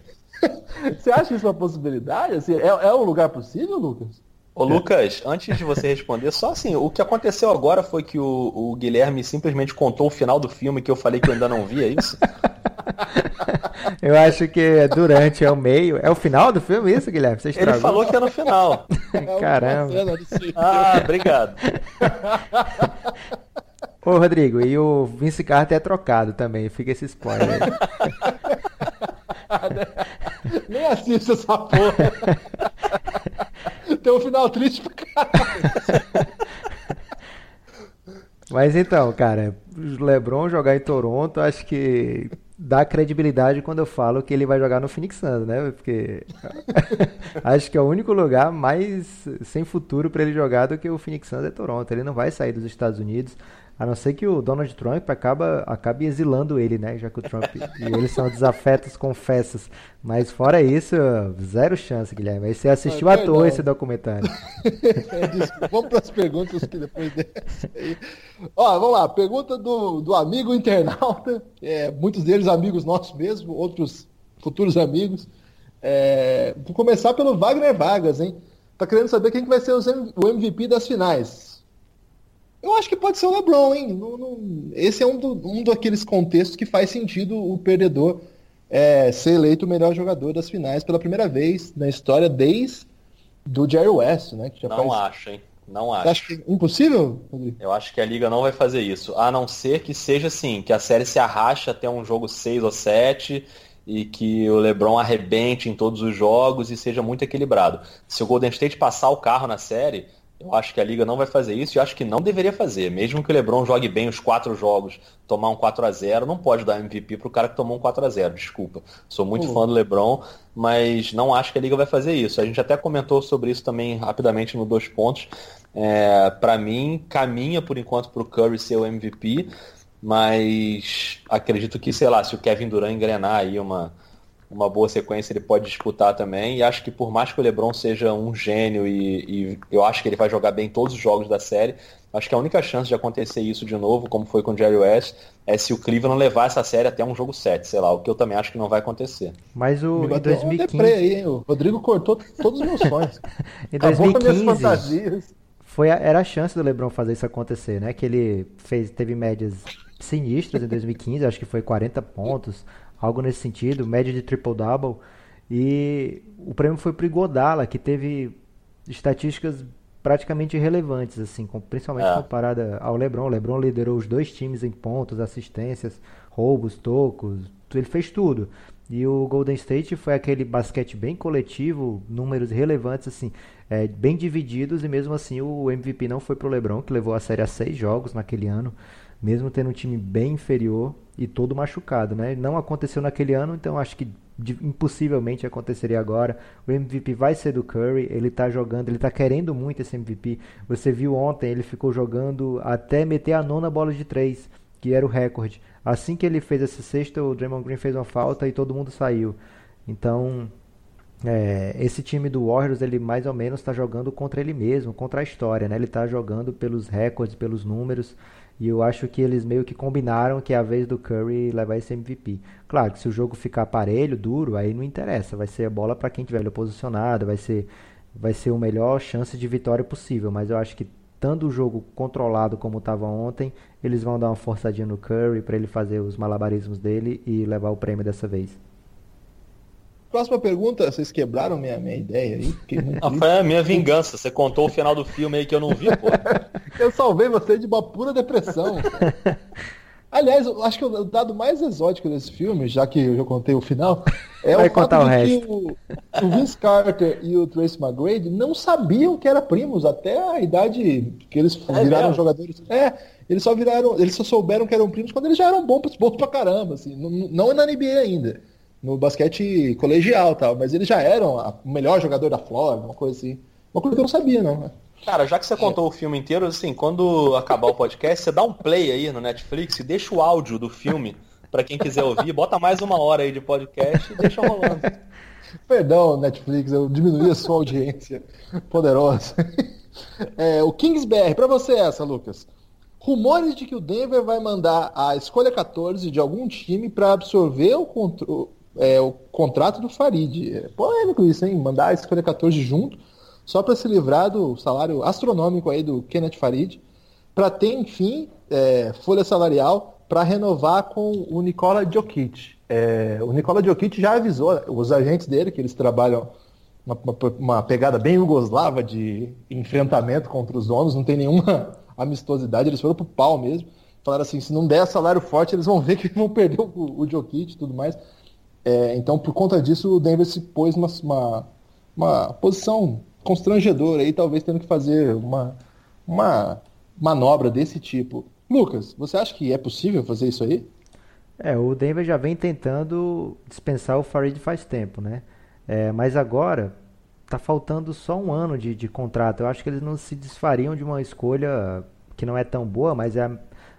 Você acha isso uma possibilidade? Assim, é, é um lugar possível, Lucas? Ô Lucas, antes de você responder, só assim, o que aconteceu agora foi que o, o Guilherme simplesmente contou o final do filme que eu falei que eu ainda não vi, é isso? Eu acho que é durante, é o meio. É o final do filme isso, Guilherme? Você Ele falou que é no final. Caramba. Ah, obrigado. Ô, Rodrigo, e o Vince Carter é trocado também, fica esse spoiler aí. Nem assista essa porra. Tem um final triste pra caralho. Mas então, cara, LeBron jogar em Toronto, acho que dá credibilidade quando eu falo que ele vai jogar no Phoenix Suns, né? Porque acho que é o único lugar mais sem futuro para ele jogar do que o Phoenix Suns é Toronto. Ele não vai sair dos Estados Unidos. A não ser que o Donald Trump acaba, acabe exilando ele, né? Já que o Trump e ele são desafetos confessos. Mas fora isso, zero chance, Guilherme. Aí você assistiu ah, à toa esse documentário. é, vamos para as perguntas que depois dessa aí. Ó, vamos lá. Pergunta do, do amigo internauta. É, muitos deles amigos nossos mesmo, outros futuros amigos. É, vou começar pelo Wagner Vargas, hein? Tá querendo saber quem que vai ser o MVP das finais. Eu acho que pode ser o LeBron, hein? Não, não... Esse é um, do, um daqueles contextos que faz sentido o perdedor é, ser eleito o melhor jogador das finais pela primeira vez na história desde do Jerry West, né? Que já não faz... acho, hein? Não acho. Você acha que é impossível? Rodrigo? Eu acho que a liga não vai fazer isso. A não ser que seja assim, que a série se arraste até um jogo 6 ou 7 e que o LeBron arrebente em todos os jogos e seja muito equilibrado. Se o Golden State passar o carro na série, eu acho que a Liga não vai fazer isso e acho que não deveria fazer. Mesmo que o LeBron jogue bem os quatro jogos, tomar um 4 a 0 não pode dar MVP pro cara que tomou um 4 a 0 desculpa. Sou muito uhum. fã do LeBron, mas não acho que a Liga vai fazer isso. A gente até comentou sobre isso também rapidamente no Dois Pontos. É, para mim, caminha por enquanto pro Curry ser o MVP, mas acredito que, sei lá, se o Kevin Durant engrenar aí uma uma boa sequência ele pode disputar também. E acho que por mais que o LeBron seja um gênio e, e, eu acho que ele vai jogar bem todos os jogos da série, acho que a única chance de acontecer isso de novo, como foi com o Jerry West, é se o Cleveland levar essa série até um jogo 7, sei lá, o que eu também acho que não vai acontecer. Mas o em 2015... Um aí, hein? O Rodrigo cortou todos os meus sonhos. em 2015 foi a, era a chance do LeBron fazer isso acontecer, né? Que ele fez teve médias sinistras em 2015, acho que foi 40 pontos, algo nesse sentido, média de triple-double. E o prêmio foi para o Godala, que teve estatísticas praticamente irrelevantes, assim, principalmente é. comparada ao LeBron. O LeBron liderou os dois times em pontos, assistências, roubos, tocos, ele fez tudo. E o Golden State foi aquele basquete bem coletivo, números relevantes, assim, é, bem divididos, e mesmo assim o MVP não foi pro LeBron, que levou a série a seis jogos naquele ano, mesmo tendo um time bem inferior e todo machucado, né? Não aconteceu naquele ano, então acho que impossivelmente aconteceria agora. O MVP vai ser do Curry, ele tá jogando, ele tá querendo muito esse MVP. Você viu ontem, ele ficou jogando até meter a nona bola de três, que era o recorde. Assim que ele fez esse sexto, o Draymond Green fez uma falta e todo mundo saiu. Então, é, esse time do Warriors, ele mais ou menos está jogando contra ele mesmo, contra a história, né? Ele está jogando pelos recordes, pelos números. E eu acho que eles meio que combinaram que é a vez do Curry levar esse MVP. Claro que se o jogo ficar parelho, duro, aí não interessa. Vai ser a bola para quem tiver posicionado, vai ser, vai ser o melhor chance de vitória possível. Mas eu acho que estando o jogo controlado como estava ontem, eles vão dar uma forçadinha no Curry para ele fazer os malabarismos dele e levar o prêmio dessa vez. Próxima pergunta, vocês quebraram minha, minha ideia aí? Ah, foi a minha vingança. Você contou o final do filme aí que eu não vi, pô. eu salvei você de uma pura depressão. Aliás, eu acho que o dado mais exótico desse filme, já que eu já contei o final, é Vai o fato o de que o, o, Vince Carter e o Tracy McGrady não sabiam que eram primos até a idade que eles é viraram mesmo? jogadores. É, eles só viraram, eles só souberam que eram primos quando eles já eram bons, bons pra caramba, assim, não, não na NBA ainda, no basquete colegial tal, mas eles já eram a, o melhor jogador da Flórida, uma coisa assim. Uma coisa que eu não sabia, não. Cara, já que você contou o filme inteiro, assim, quando acabar o podcast, você dá um play aí no Netflix e deixa o áudio do filme para quem quiser ouvir, bota mais uma hora aí de podcast e deixa rolando. Perdão, Netflix, eu diminuí a sua audiência poderosa. É, o Kingsbury, para você essa, Lucas. Rumores de que o Denver vai mandar a escolha 14 de algum time para absorver o, contro é, o contrato do Farid. É polêmico isso, hein? Mandar a escolha 14 junto só para se livrar do salário astronômico aí do Kenneth Farid, para ter, enfim, é, folha salarial para renovar com o Nikola Jokic. É, o Nikola Jokic já avisou os agentes dele que eles trabalham uma, uma, pegada bem jugoslava de enfrentamento contra os donos, não tem nenhuma amistosidade, eles foram pro pau mesmo. Falaram assim, se não der salário forte, eles vão ver que vão perder o, o Jokic e tudo mais. É, então, por conta disso, o Denver se pôs numa uma, uma posição constrangedor aí, talvez tendo que fazer uma, uma manobra desse tipo. Lucas, você acha que é possível fazer isso aí? É, o Denver já vem tentando dispensar o Farid faz tempo, né? É, mas agora tá faltando só um ano de, de contrato. Eu acho que eles não se desfariam de uma escolha que não é tão boa, mas é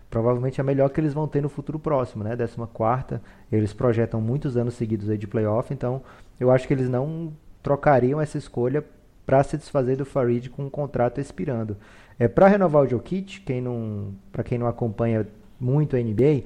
provavelmente a melhor que eles vão ter no futuro próximo, né? 14 quarta. Eles projetam muitos anos seguidos aí de playoff, então eu acho que eles não trocariam essa escolha para se desfazer do Farid com um contrato expirando. É, para renovar o Jokic, quem não, para quem não acompanha muito a NBA,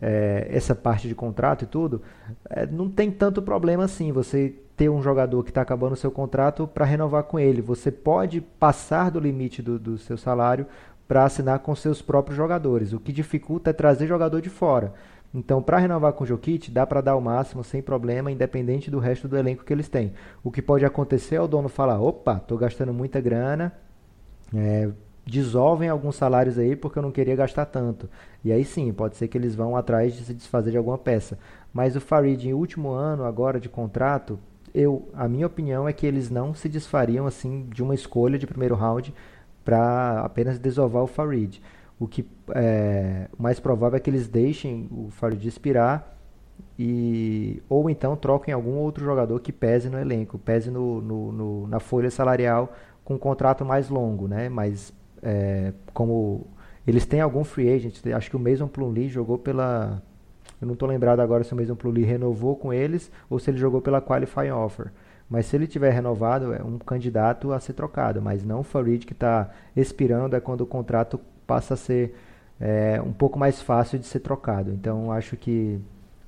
é, essa parte de contrato e tudo, é, não tem tanto problema assim. Você ter um jogador que está acabando o seu contrato para renovar com ele. Você pode passar do limite do, do seu salário para assinar com seus próprios jogadores. O que dificulta é trazer jogador de fora. Então, para renovar com o Jokic, dá para dar o máximo sem problema, independente do resto do elenco que eles têm. O que pode acontecer é o dono falar: opa, estou gastando muita grana, é, dissolvem alguns salários aí porque eu não queria gastar tanto. E aí sim, pode ser que eles vão atrás de se desfazer de alguma peça. Mas o Farid, em último ano agora de contrato, eu, a minha opinião é que eles não se desfariam assim de uma escolha de primeiro round para apenas desovar o Farid. O que é, mais provável é que eles deixem o Farid expirar e ou então troquem algum outro jogador que pese no elenco, pese no, no, no na folha salarial com um contrato mais longo, né? Mas é, como eles têm algum free agent, acho que o Mason Plumlee jogou pela eu não estou lembrado agora se o Mason Plumlee renovou com eles ou se ele jogou pela qualifying offer. Mas se ele tiver renovado, é um candidato a ser trocado, mas não o Farid que está expirando é quando o contrato passa a ser é, um pouco mais fácil de ser trocado. Então acho que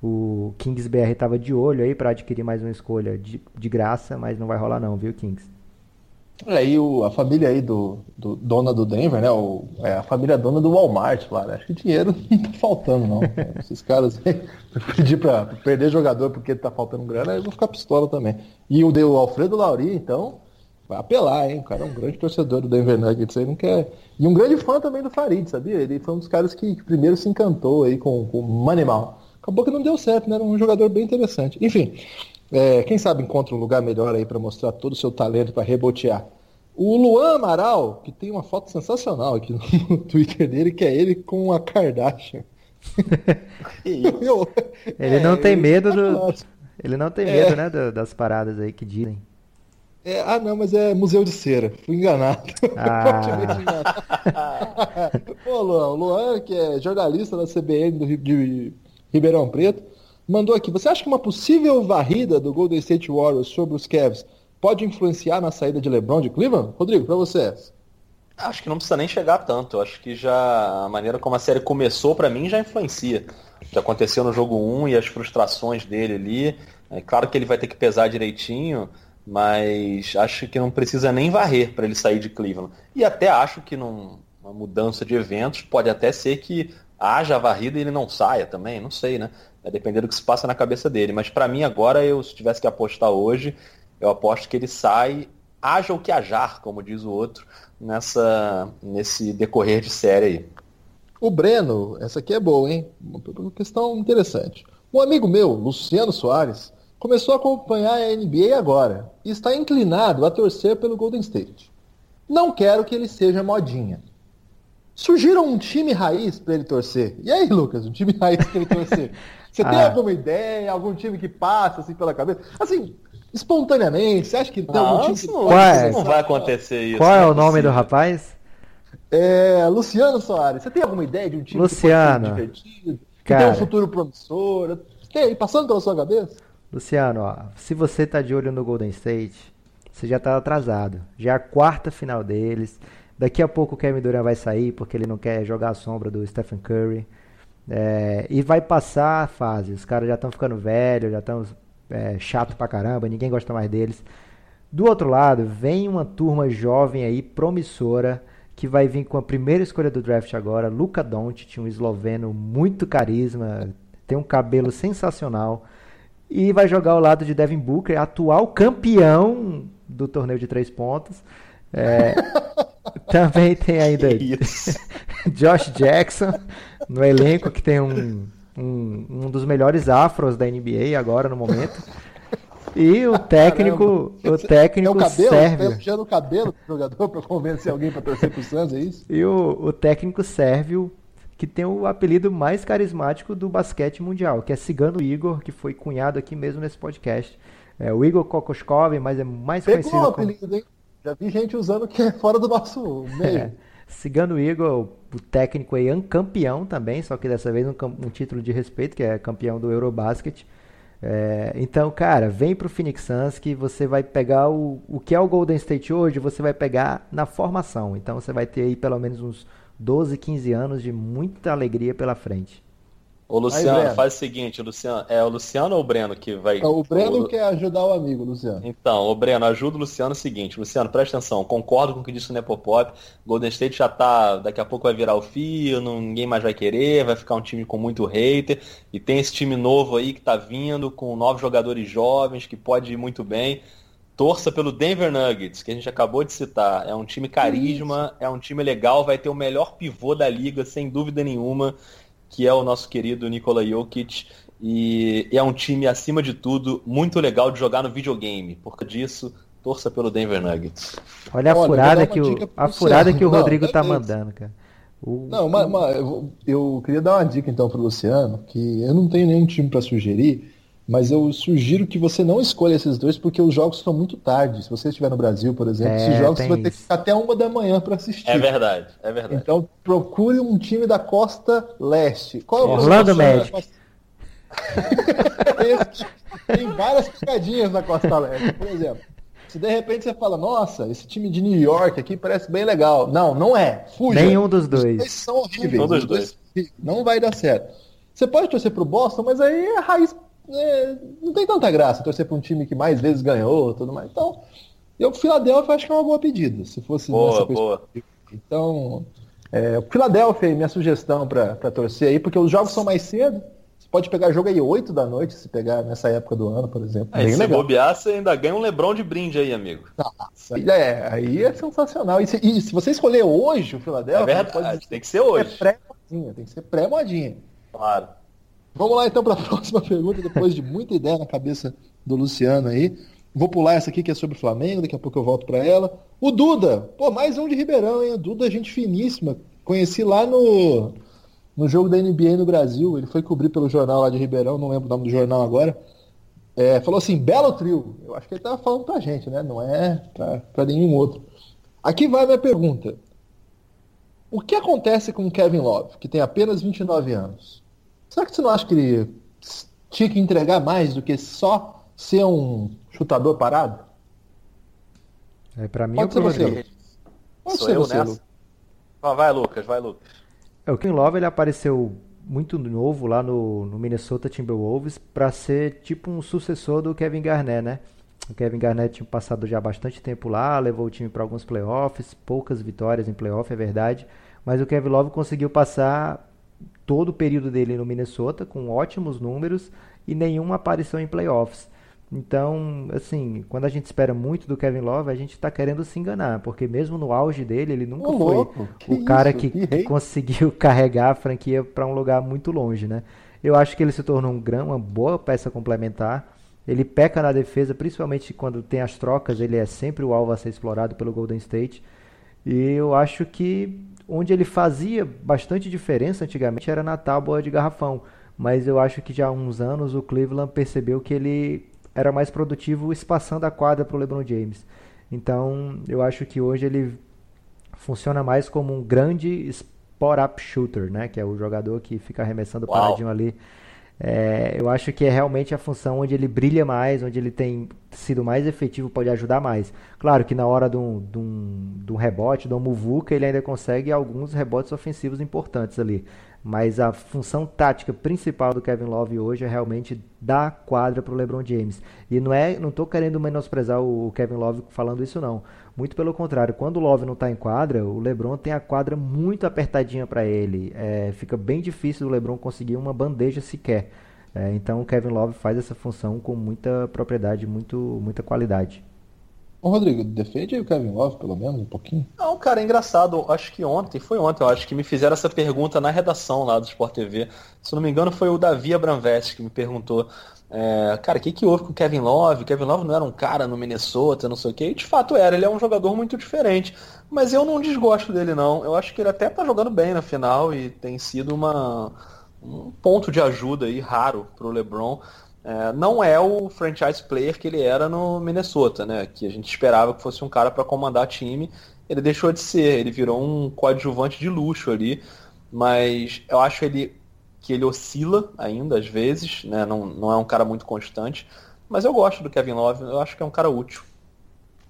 o Kings BR estava de olho aí para adquirir mais uma escolha de, de graça, mas não vai rolar não, viu, Kings? É, e o, a família aí do, do dona do Denver, né? O, é a família dona do Walmart lá, né? Acho que dinheiro não tá faltando, não. Esses caras pedir pra perder jogador porque tá faltando grana, eu vou ficar pistola também. E o, o Alfredo Lauri, então, vai apelar, hein? O cara é um grande torcedor do Denver Nuggets aí, não quer. E um grande fã também do Farid, sabia? Ele foi um dos caras que, que primeiro se encantou aí com, com o Manimal. Acabou que não deu certo, né? Era um jogador bem interessante. Enfim, é, quem sabe encontra um lugar melhor aí para mostrar todo o seu talento para rebotear. O Luan Amaral, que tem uma foto sensacional aqui no Twitter dele, que é ele com a Kardashian. ele não é, tem medo do. Ele não tem medo, é. né, das paradas aí que dizem. É, ah, não, mas é Museu de Cera. Fui enganado. Ah. Pô, Luan, o Luan, que é jornalista da CBN do Rio de Ribeirão Preto, mandou aqui. Você acha que uma possível varrida do Golden State Warriors sobre os Cavs pode influenciar na saída de LeBron de Cleveland? Rodrigo, para você. Acho que não precisa nem chegar tanto. Acho que já a maneira como a série começou para mim já influencia. O que aconteceu no jogo 1 e as frustrações dele ali. É claro que ele vai ter que pesar direitinho, mas acho que não precisa nem varrer para ele sair de Cleveland. E até acho que numa mudança de eventos pode até ser que haja a varrida e ele não saia também, não sei, né? Vai depender do que se passa na cabeça dele. Mas para mim agora, eu se tivesse que apostar hoje, eu aposto que ele sai, haja o que ajar, como diz o outro, nessa, nesse decorrer de série aí. O Breno, essa aqui é boa, hein? Uma questão interessante. Um amigo meu, Luciano Soares, começou a acompanhar a NBA agora e está inclinado a torcer pelo Golden State. Não quero que ele seja modinha. Surgiram um time raiz para ele torcer. E aí, Lucas, um time raiz para ele torcer? Você ah. tem alguma ideia, algum time que passa assim pela cabeça? Assim, espontaneamente? Você acha que tem algum time que não, é? não vai acontecer isso? Qual é, é o nome do rapaz? É, Luciano Soares. Você tem alguma ideia de um time Luciano, que divertido? Que tem um futuro promissor? Tem aí, passando pela sua cabeça? Luciano, ó, se você tá de olho no Golden State, você já tá atrasado. Já é a quarta final deles. Daqui a pouco o Kevin Durant vai sair porque ele não quer jogar a sombra do Stephen Curry. É, e vai passar a fase. Os caras já estão ficando velhos, já estão é, chato pra caramba, ninguém gosta mais deles. Do outro lado, vem uma turma jovem aí, promissora, que vai vir com a primeira escolha do draft agora, Luca Doncic, um esloveno muito carisma, tem um cabelo sensacional e vai jogar ao lado de Devin Booker, atual campeão do torneio de três pontos. É, também tem ainda Josh Jackson no elenco que tem um um, um dos melhores afros da NBA agora no momento. E o técnico, Caramba. o técnico é o cabelo, sérvio. Tá o cabelo do jogador para convencer alguém para torcer pro Santos, é isso? E o, o técnico sérvio que tem o apelido mais carismático do basquete mundial, que é Cigano Igor, que foi cunhado aqui mesmo nesse podcast. É o Igor Kokoskov, mas é mais Pegou conhecido o apelido, como... hein? Já vi gente usando que é fora do nosso meio. É. Cigano Igor, o técnico aí, um campeão também, só que dessa vez um, um título de respeito, que é campeão do Eurobasket. É, então, cara, vem pro Phoenix Suns que você vai pegar o, o que é o Golden State hoje, você vai pegar na formação. Então você vai ter aí pelo menos uns 12, 15 anos de muita alegria pela frente. Ô Luciano, Aí, faz o seguinte, Luciano, é o Luciano ou o Breno que vai. o Breno o... quer ajudar o amigo, Luciano. Então, o Breno, ajuda o Luciano o seguinte, Luciano, presta atenção, concordo com o que disse o Nepopop. Golden State já tá. Daqui a pouco vai virar o fio, não, ninguém mais vai querer, vai ficar um time com muito hater. E tem esse time novo aí que tá vindo, com novos jogadores jovens, que pode ir muito bem. Torça pelo Denver Nuggets, que a gente acabou de citar. É um time carisma, é um time legal, vai ter o melhor pivô da liga, sem dúvida nenhuma que é o nosso querido Nikola Jokic. E é um time, acima de tudo, muito legal de jogar no videogame. Por disso, torça pelo Denver Nuggets. Olha a Olha, furada que o, a furada que o Rodrigo não, tá mandando, cara. O... Não, mas, mas eu, eu, queria dar uma dica então pro Luciano, que eu não tenho nenhum time para sugerir, mas eu sugiro que você não escolha esses dois porque os jogos são muito tarde. Se você estiver no Brasil, por exemplo, é, esses jogos você vai ter que ficar até uma da manhã para assistir. É verdade, é verdade. Então procure um time da costa leste. Qual é o Orlando Magic. tem várias picadinhas na costa leste, por exemplo. Se de repente você fala, nossa, esse time de New York aqui parece bem legal. Não, não é. Fuja. Nenhum dos dois. Os dois são horríveis. Os dois. Não vai dar certo. Você pode torcer pro Boston, mas aí é raiz é, não tem tanta graça torcer para um time que mais vezes ganhou tudo mais. Então, Eu, o Philadelphia acho que é uma boa pedida, se fosse boa, boa. Então, é, Philadelphia, minha sugestão para torcer aí, porque os jogos são mais cedo. Você pode pegar jogo aí 8 da noite, se pegar nessa época do ano, por exemplo. Aí, se legal. bobear, você ainda ganha um Lebron de brinde aí, amigo. Nossa, é, aí é sensacional. E se, e se você escolher hoje o Philadelphia, é verdade, pode... tem que ser hoje. É pré-modinha, tem que ser pré-modinha. Claro. Vamos lá então para a próxima pergunta, depois de muita ideia na cabeça do Luciano aí. Vou pular essa aqui que é sobre o Flamengo, daqui a pouco eu volto para ela. O Duda, pô, mais um de Ribeirão, hein? O Duda, gente finíssima. Conheci lá no, no jogo da NBA no Brasil. Ele foi cobrir pelo jornal lá de Ribeirão, não lembro o nome do jornal agora. É, falou assim, belo trio. Eu acho que ele tava falando pra gente, né? Não é pra nenhum outro. Aqui vai a minha pergunta. O que acontece com o Kevin Love, que tem apenas 29 anos? Será que você não acha que ele tinha que entregar mais do que só ser um chutador parado? É, para mim Pode é o você. Pode Sou ser eu você, nessa? Ah, vai, Lucas, vai, Lucas. É, o Ken Love ele apareceu muito novo lá no, no Minnesota Timberwolves para ser tipo um sucessor do Kevin Garnett, né? O Kevin Garnett tinha passado já bastante tempo lá, levou o time para alguns playoffs, poucas vitórias em playoff, é verdade, mas o Kevin Love conseguiu passar todo o período dele no Minnesota com ótimos números e nenhuma aparição em playoffs. Então, assim, quando a gente espera muito do Kevin Love, a gente está querendo se enganar, porque mesmo no auge dele, ele nunca foi o isso? cara que, que conseguiu carregar a franquia para um lugar muito longe, né? Eu acho que ele se tornou um grão, uma boa peça complementar. Ele peca na defesa, principalmente quando tem as trocas, ele é sempre o alvo a ser explorado pelo Golden State. E eu acho que onde ele fazia bastante diferença antigamente era na tábua de garrafão. Mas eu acho que já há uns anos o Cleveland percebeu que ele era mais produtivo espaçando a quadra para o LeBron James. Então, eu acho que hoje ele funciona mais como um grande spot-up shooter, né? Que é o jogador que fica arremessando Uau. paradinho ali. É, eu acho que é realmente a função onde ele brilha mais, onde ele tem sido mais efetivo, pode ajudar mais. Claro que na hora de um, de um, de um rebote, de um muvuca, ele ainda consegue alguns rebotes ofensivos importantes ali. Mas a função tática principal do Kevin Love hoje é realmente dar quadra para o LeBron James. E não é, não estou querendo menosprezar o Kevin Love falando isso não. Muito pelo contrário, quando o Love não está em quadra, o LeBron tem a quadra muito apertadinha para ele. É, fica bem difícil do LeBron conseguir uma bandeja sequer. É, então o Kevin Love faz essa função com muita propriedade, muito, muita qualidade. Ô Rodrigo, defende aí o Kevin Love, pelo menos, um pouquinho. Não, cara, é engraçado. Acho que ontem, foi ontem, eu acho que me fizeram essa pergunta na redação lá do Sport TV. Se não me engano, foi o Davi Abramvest que me perguntou. É, cara, o que, que houve com o Kevin Love? Kevin Love não era um cara no Minnesota, não sei o que. E de fato era, ele é um jogador muito diferente. Mas eu não desgosto dele, não. Eu acho que ele até tá jogando bem na final e tem sido uma, um ponto de ajuda aí raro pro LeBron. É, não é o franchise player que ele era no Minnesota, né? Que a gente esperava que fosse um cara para comandar time. Ele deixou de ser, ele virou um coadjuvante de luxo ali. Mas eu acho ele que ele oscila ainda às vezes, né? Não, não é um cara muito constante. Mas eu gosto do Kevin Love, eu acho que é um cara útil.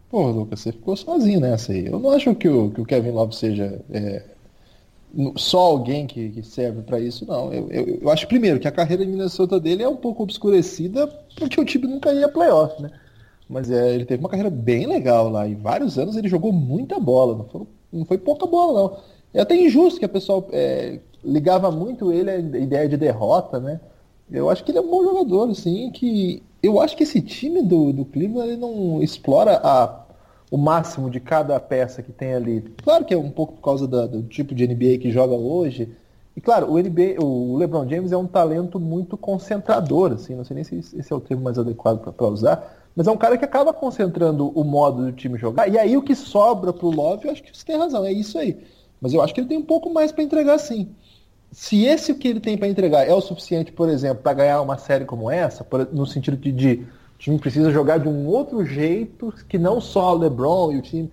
Pô, Lucas, você ficou sozinho nessa aí. Eu não acho que o, que o Kevin Love seja é, só alguém que, que serve para isso, não. Eu, eu, eu, acho, primeiro, que a carreira de Minnesota dele é um pouco obscurecida porque o time nunca ia playoff, né? Mas é, ele teve uma carreira bem legal lá. Em vários anos ele jogou muita bola. Não foi, não foi pouca bola, não. É até injusto que a pessoa é, ligava muito ele à ideia de derrota, né? Eu acho que ele é um bom jogador, assim, que... Eu acho que esse time do, do Cleveland ele não explora a o máximo de cada peça que tem ali. Claro que é um pouco por causa do tipo de NBA que joga hoje. E claro, o, NBA, o LeBron James é um talento muito concentrador, assim, não sei nem se esse é o termo mais adequado para usar, mas é um cara que acaba concentrando o modo do time jogar. E aí o que sobra pro Love, eu acho que você tem razão, é isso aí. Mas eu acho que ele tem um pouco mais para entregar sim. Se esse o que ele tem para entregar é o suficiente, por exemplo, para ganhar uma série como essa, no sentido de, de time precisa jogar de um outro jeito que não só o LeBron e o time.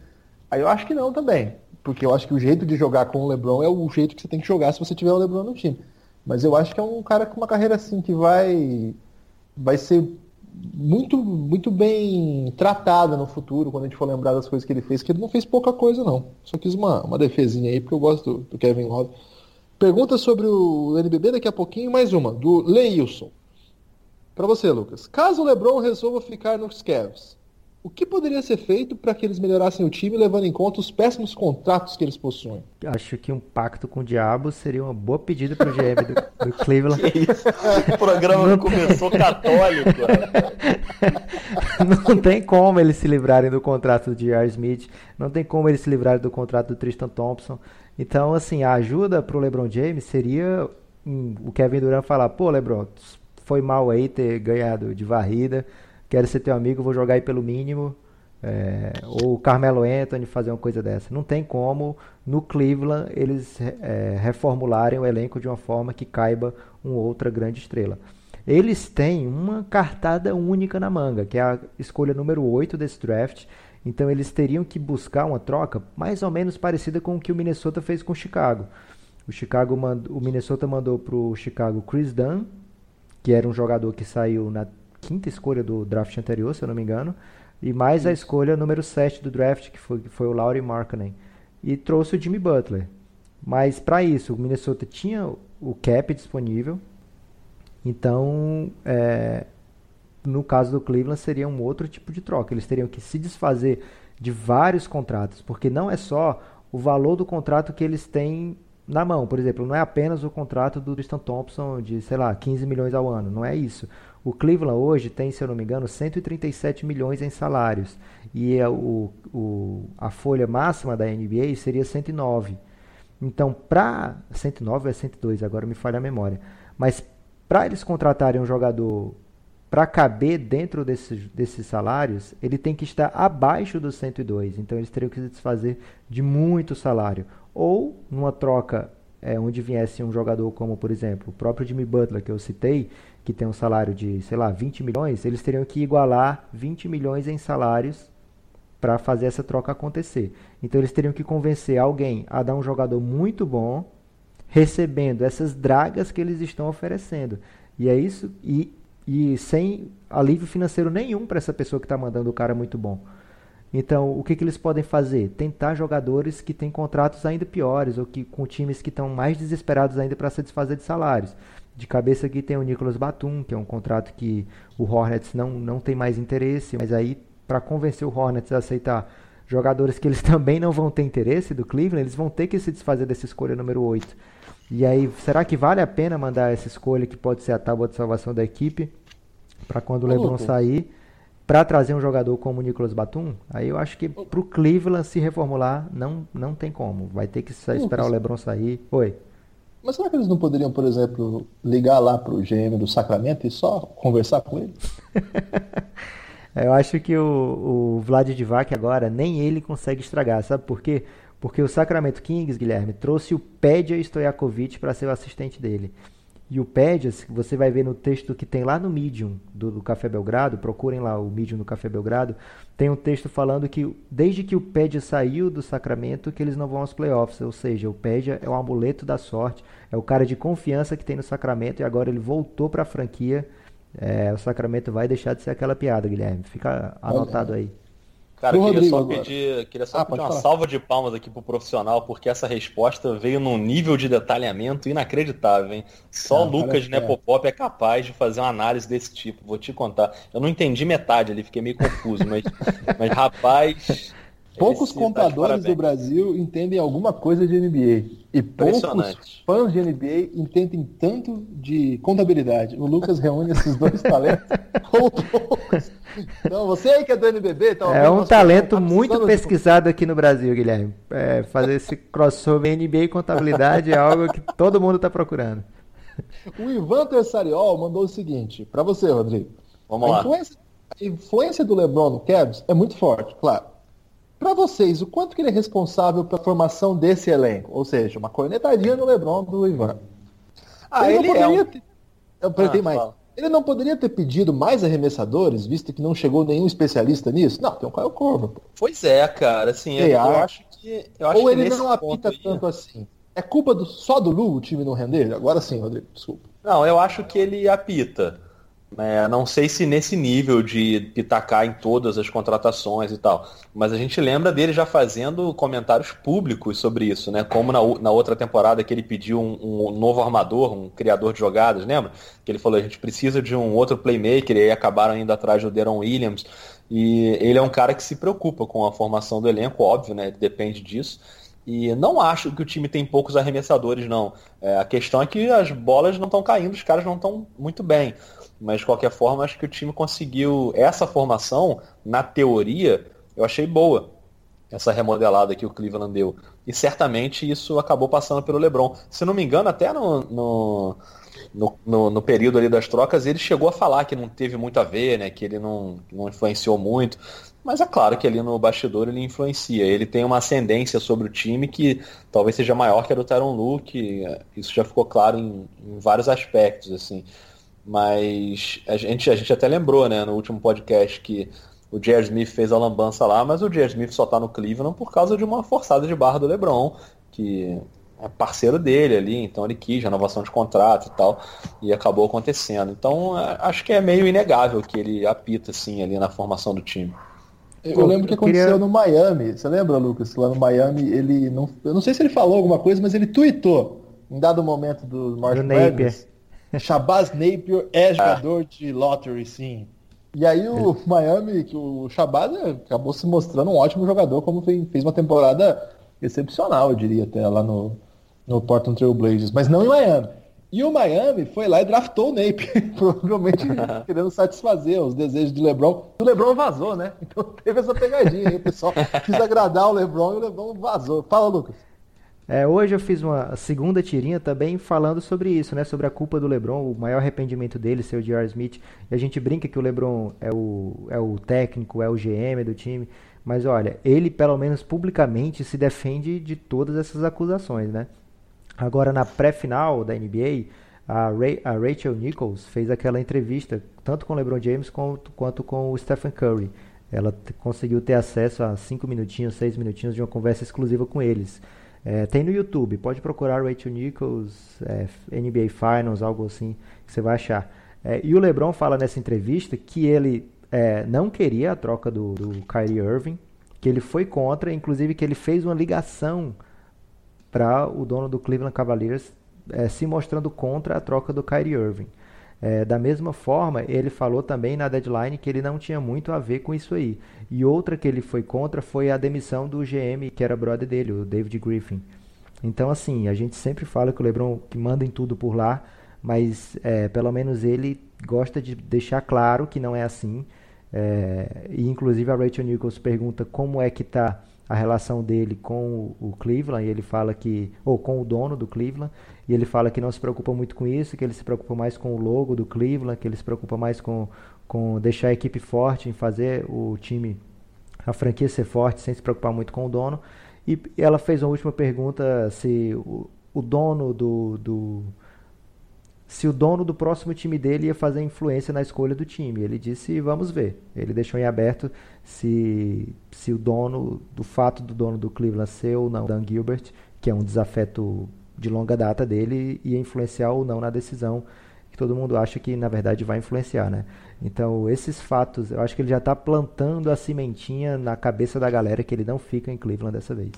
Aí eu acho que não também. Porque eu acho que o jeito de jogar com o LeBron é o jeito que você tem que jogar se você tiver o LeBron no time. Mas eu acho que é um cara com uma carreira assim que vai vai ser muito muito bem tratada no futuro quando a gente for lembrar das coisas que ele fez, que ele não fez pouca coisa não. Só quis uma, uma defesinha aí porque eu gosto do, do Kevin Love. Pergunta sobre o NBB daqui a pouquinho, mais uma, do Leilson. Para você, Lucas. Caso o LeBron resolva ficar nos Cavs, o que poderia ser feito para que eles melhorassem o time, levando em conta os péssimos contratos que eles possuem? Acho que um pacto com o diabo seria uma boa pedida para o GM do, do Cleveland. Que isso? O programa não começou católico. não tem como eles se livrarem do contrato do J.R. Smith, não tem como eles se livrarem do contrato do Tristan Thompson. Então, assim, a ajuda para o LeBron James seria hum, o Kevin Durant falar: pô, LeBron, foi mal aí ter ganhado de varrida quero ser teu amigo, vou jogar aí pelo mínimo. É, ou o Carmelo Anthony fazer uma coisa dessa. Não tem como no Cleveland eles é, reformularem o elenco de uma forma que caiba uma outra grande estrela. Eles têm uma cartada única na manga, que é a escolha número 8 desse draft. Então eles teriam que buscar uma troca mais ou menos parecida com o que o Minnesota fez com o Chicago. O, Chicago o Minnesota mandou para o Chicago Chris Dunn, que era um jogador que saiu na quinta escolha do draft anterior, se eu não me engano, e mais Isso. a escolha número 7 do draft, que foi, foi o Laurie Markkanen. E trouxe o Jimmy Butler. Mas para isso, o Minnesota tinha o cap disponível. Então, é, no caso do Cleveland, seria um outro tipo de troca. Eles teriam que se desfazer de vários contratos, porque não é só o valor do contrato que eles têm na mão. Por exemplo, não é apenas o contrato do Tristan Thompson de, sei lá, 15 milhões ao ano. Não é isso. O Cleveland hoje tem, se eu não me engano, 137 milhões em salários. E a, é o, o, a folha máxima da NBA seria 109. Então, para 109 ou é 102, agora me falha a memória. Mas para eles contratarem um jogador para caber dentro desses, desses salários, ele tem que estar abaixo dos 102. Então, eles teriam que se desfazer de muito salário. Ou, numa troca é, onde viesse um jogador como, por exemplo, o próprio Jimmy Butler, que eu citei, que tem um salário de, sei lá, 20 milhões, eles teriam que igualar 20 milhões em salários para fazer essa troca acontecer. Então eles teriam que convencer alguém a dar um jogador muito bom, recebendo essas dragas que eles estão oferecendo. E é isso, e, e sem alívio financeiro nenhum para essa pessoa que está mandando o cara muito bom. Então, o que, que eles podem fazer? Tentar jogadores que têm contratos ainda piores ou que com times que estão mais desesperados ainda para se desfazer de salários. De cabeça aqui tem o Nicolas Batum, que é um contrato que o Hornets não, não tem mais interesse, mas aí para convencer o Hornets a aceitar jogadores que eles também não vão ter interesse do Cleveland, eles vão ter que se desfazer dessa escolha número 8. E aí, será que vale a pena mandar essa escolha que pode ser a tábua de salvação da equipe para quando o LeBron sair, para trazer um jogador como o Nicolas Batum? Aí eu acho que para o Cleveland se reformular não não tem como, vai ter que esperar o LeBron sair. Oi. Mas será que eles não poderiam, por exemplo, ligar lá para o GM do Sacramento e só conversar com ele? Eu acho que o, o Vlad Divac agora, nem ele consegue estragar, sabe por quê? Porque o Sacramento Kings, Guilherme, trouxe o Pedja Stojakovic para ser o assistente dele. E o Pédias, você vai ver no texto que tem lá no Medium do, do, Café Belgrado, procurem lá o Medium do Café Belgrado, tem um texto falando que desde que o Pédia saiu do Sacramento, que eles não vão aos playoffs, ou seja, o Pédia é o amuleto da sorte, é o cara de confiança que tem no Sacramento e agora ele voltou para a franquia. É, o Sacramento vai deixar de ser aquela piada, Guilherme. Fica anotado aí. Cara, queria Rodrigo só pedir, queria só ah, pedir uma falar. salva de palmas aqui pro profissional, porque essa resposta veio num nível de detalhamento inacreditável, hein? Só ah, Lucas Nepopop é capaz de fazer uma análise desse tipo, vou te contar. Eu não entendi metade ali, fiquei meio confuso, mas, mas rapaz, Poucos tá contadores do Brasil entendem alguma coisa de NBA. E poucos fãs de NBA entendem tanto de contabilidade. O Lucas reúne esses dois talentos com poucos. Então, você aí que é do NBB... Tá é um talento tá muito pesquisado aqui no Brasil, Guilherme. É, fazer esse crossover NBA e contabilidade é algo que todo mundo está procurando. O Ivan Tessariol mandou o seguinte, para você, Rodrigo. Vamos a lá. Influência, a influência do LeBron no Cavs é muito forte, claro. Para vocês, o quanto que ele é responsável pela formação desse elenco? Ou seja, uma cornetadinha no LeBron do Ivan. Ah, ele, ele é um... ter... Eu ah, mais. Fala. Ele não poderia ter pedido mais arremessadores, visto que não chegou nenhum especialista nisso? Não, tem um Caio Corvo. Pois é, cara, assim, eu, eu, acho que. Eu acho Ou ele não apita aí... tanto assim. É culpa do, só do Lu o time não render? Agora sim, Rodrigo, desculpa. Não, eu acho que ele apita. É, não sei se nesse nível de pitacar em todas as contratações e tal, mas a gente lembra dele já fazendo comentários públicos sobre isso, né? Como na, na outra temporada que ele pediu um, um, novo armador, um criador de jogadas, lembra? Que ele falou, a gente precisa de um outro playmaker, e aí acabaram indo atrás do Deron Williams. E ele é um cara que se preocupa com a formação do elenco, óbvio, né? Depende disso. E não acho que o time tem poucos arremessadores, não. É, a questão é que as bolas não estão caindo, os caras não estão muito bem. Mas de qualquer forma, acho que o time conseguiu. Essa formação, na teoria, eu achei boa. Essa remodelada que o Cleveland deu. E certamente isso acabou passando pelo Lebron. Se não me engano, até no, no, no, no, no período ali das trocas, ele chegou a falar que não teve muito a ver, né? Que ele não, não influenciou muito. Mas é claro que ali no bastidor ele influencia. Ele tem uma ascendência sobre o time que talvez seja maior que a do Tyron Luke. Isso já ficou claro em, em vários aspectos, assim. Mas a gente, a gente até lembrou, né, no último podcast que o J.R. Smith fez a lambança lá, mas o J.R. Smith só tá no Cleveland por causa de uma forçada de barra do LeBron, que é parceiro dele ali, então ele quis renovação de contrato e tal, e acabou acontecendo. Então é, acho que é meio inegável que ele apita assim ali na formação do time. Eu lembro que aconteceu queria... no Miami. Você lembra, Lucas? Lá no Miami, ele não. Eu não sei se ele falou alguma coisa, mas ele tweetou em dado momento do Mark Napier. Shabazz Napier é ah. jogador ah. de lottery, sim. E aí o Miami, que o Shabazz acabou se mostrando um ótimo jogador, como fez uma temporada excepcional, eu diria, até lá no, no Portland Trail Blazers, mas não em Miami. E o Miami foi lá e draftou o Nape, provavelmente querendo satisfazer os desejos do LeBron. O LeBron vazou, né? Então teve essa pegadinha aí, o pessoal quis agradar o LeBron e o LeBron vazou. Fala, Lucas. É, hoje eu fiz uma segunda tirinha também falando sobre isso, né? Sobre a culpa do LeBron, o maior arrependimento dele ser o J.R. Smith. E a gente brinca que o LeBron é o, é o técnico, é o GM do time. Mas olha, ele pelo menos publicamente se defende de todas essas acusações, né? Agora, na pré-final da NBA, a, Ray, a, Rachel Nichols fez aquela entrevista, tanto com o LeBron James quanto, quanto com o Stephen Curry. Ela conseguiu ter acesso a 5 minutinhos, 6 minutinhos de uma conversa exclusiva com eles. É, tem no YouTube, pode procurar Rachel Nichols, é, NBA Finals, algo assim, que você vai achar. É, e o LeBron fala nessa entrevista que ele é, não queria a troca do, do Kyrie Irving, que ele foi contra, inclusive que ele fez uma ligação para o dono do Cleveland Cavaliers é, se mostrando contra a troca do Kyrie Irving. É, da mesma forma, ele falou também na deadline que ele não tinha muito a ver com isso aí. E outra que ele foi contra foi a demissão do GM, que era brother dele, o David Griffin. Então, assim, a gente sempre fala que o LeBron que manda em tudo por lá, mas é, pelo menos ele gosta de deixar claro que não é assim. É, e inclusive a Rachel Nichols pergunta como é que está a relação dele com o Cleveland e ele fala que ou com o dono do Cleveland e ele fala que não se preocupa muito com isso, que ele se preocupa mais com o logo do Cleveland, que ele se preocupa mais com com deixar a equipe forte, em fazer o time a franquia ser forte sem se preocupar muito com o dono. E ela fez uma última pergunta se o, o dono do, do se o dono do próximo time dele ia fazer influência na escolha do time. Ele disse, vamos ver. Ele deixou em aberto se, se o dono, do fato do dono do Cleveland ser ou não Dan Gilbert, que é um desafeto de longa data dele, ia influenciar ou não na decisão que todo mundo acha que na verdade vai influenciar, né? Então esses fatos, eu acho que ele já está plantando a cimentinha na cabeça da galera que ele não fica em Cleveland dessa vez.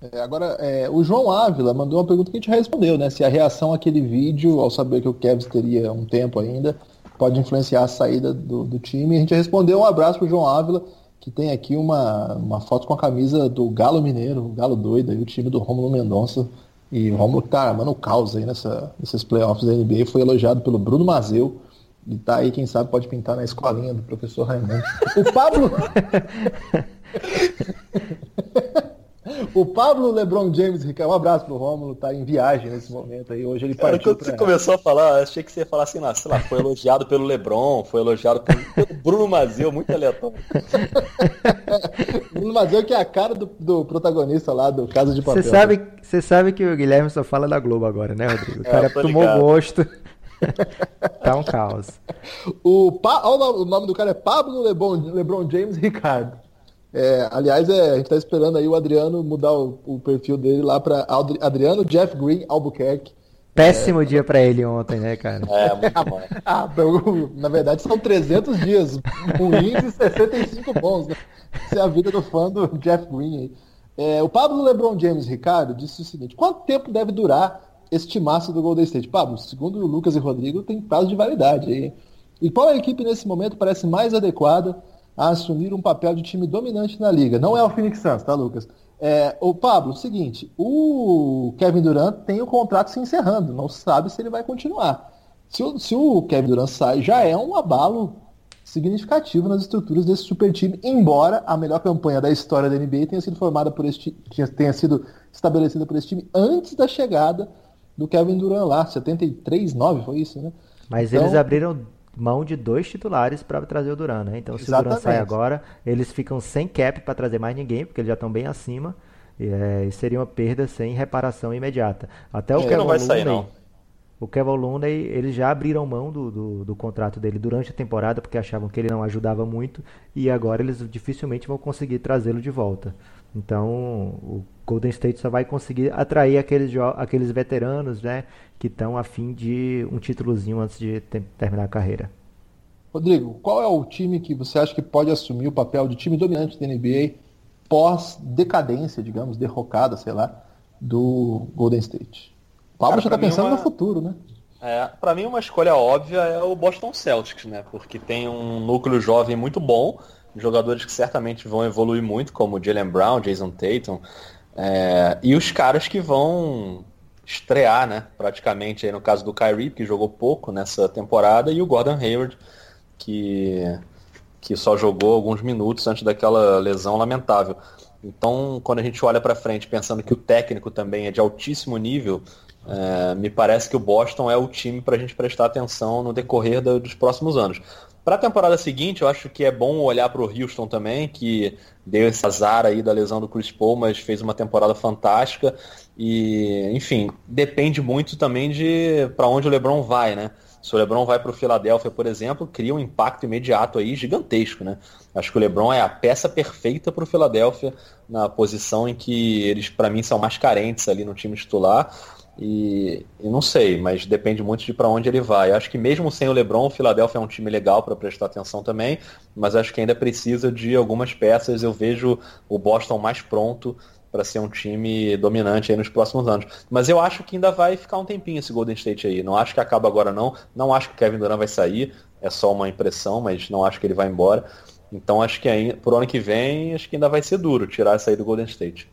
É, agora, é, o João Ávila mandou uma pergunta que a gente respondeu, né? Se a reação àquele vídeo, ao saber que o Kevs teria um tempo ainda, pode influenciar a saída do, do time. A gente respondeu um abraço pro João Ávila, que tem aqui uma, uma foto com a camisa do Galo Mineiro, o Galo doido, aí, o time do Romulo Mendonça. E o Romulo tá armando caos aí nessa, nesses playoffs da NBA, foi elogiado pelo Bruno Mazeu. E tá aí, quem sabe, pode pintar na escolinha do professor Raimundo. O Pablo. O Pablo LeBron James, Ricardo, um abraço pro Rômulo, tá em viagem nesse momento aí. Hoje ele Cara, partiu. Quando pra... você começou a falar, achei que você ia falar assim, lá, sei lá, foi elogiado pelo LeBron, foi elogiado pelo, pelo Bruno Mazeu, muito aleatório. Bruno Mazeu que é a cara do, do protagonista lá do Casa de Papel. Você sabe, você sabe que o Guilherme só fala da Globo agora, né, Rodrigo? O é, cara é, tomou ligado. gosto. tá um caos. O, pa... o nome do cara é Pablo Lebron, LeBron James Ricardo. É, aliás, é, a gente está esperando aí o Adriano mudar o, o perfil dele lá para Adriano Jeff Green Albuquerque. Péssimo é, dia para ele ontem, né, cara? É, muito bom. ah, na verdade, são 300 dias ruins e 65 bons, né? Essa é a vida do fã do Jeff Green aí. É, o Pablo LeBron James Ricardo disse o seguinte: quanto tempo deve durar este massa do Golden State? Pablo, segundo o Lucas e Rodrigo, tem prazo de validade aí. E qual a equipe nesse momento parece mais adequada a assumir um papel de time dominante na liga. Não é o Phoenix Suns, tá, Lucas? É, o Pablo, seguinte, o Kevin Durant tem o contrato se encerrando, não sabe se ele vai continuar. Se o, se o Kevin Durant sai, já é um abalo significativo nas estruturas desse super time, embora a melhor campanha da história da NBA tenha sido formada por este, tenha sido estabelecida por esse time antes da chegada do Kevin Durant lá, 73-9 foi isso, né? Mas então, eles abriram mão de dois titulares para trazer o Duran, né? Então, se exatamente. o Duran sai agora, eles ficam sem cap para trazer mais ninguém, porque eles já estão bem acima. E, é, seria uma perda sem reparação imediata. Até o Kevin não vai sair, não. O Kevin Looney, eles já abriram mão do, do, do, contrato dele durante a temporada porque achavam que ele não ajudava muito e agora eles dificilmente vão conseguir trazê-lo de volta. Então, o Golden State só vai conseguir atrair aqueles, aqueles veteranos, né, que estão a fim de um títulozinho antes de terminar a carreira. Rodrigo, qual é o time que você acha que pode assumir o papel de time dominante da NBA pós decadência, digamos, derrocada, sei lá, do Golden State? O Pablo já está pensando uma... no futuro, né? É, para mim uma escolha óbvia é o Boston Celtics, né? Porque tem um núcleo jovem muito bom, jogadores que certamente vão evoluir muito, como Jalen Brown, Jason Tatum, é, e os caras que vão estrear, né? Praticamente aí no caso do Kyrie, que jogou pouco nessa temporada, e o Gordon Hayward, que, que só jogou alguns minutos antes daquela lesão lamentável. Então, quando a gente olha para frente pensando que o técnico também é de altíssimo nível, é, me parece que o Boston é o time para a gente prestar atenção no decorrer do, dos próximos anos. Para a temporada seguinte, eu acho que é bom olhar para o Houston também, que deu esse azar aí da lesão do Chris Paul, mas fez uma temporada fantástica. E, enfim, depende muito também de para onde o LeBron vai, né? Se o LeBron vai para o Philadelphia, por exemplo, cria um impacto imediato aí gigantesco, né? Acho que o LeBron é a peça perfeita para o Philadelphia na posição em que eles, para mim, são mais carentes ali no time titular. E, e, não sei, mas depende muito de para onde ele vai. Acho que mesmo sem o LeBron, o Philadelphia é um time legal para prestar atenção também, mas acho que ainda precisa de algumas peças. Eu vejo o Boston mais pronto para ser um time dominante aí nos próximos anos. Mas eu acho que ainda vai ficar um tempinho esse Golden State aí. Não acho que acaba agora não. Não acho que o Kevin Durant vai sair. É só uma impressão, mas não acho que ele vai embora. Então acho que aí, pro ano que vem, acho que ainda vai ser duro tirar essa aí do Golden State.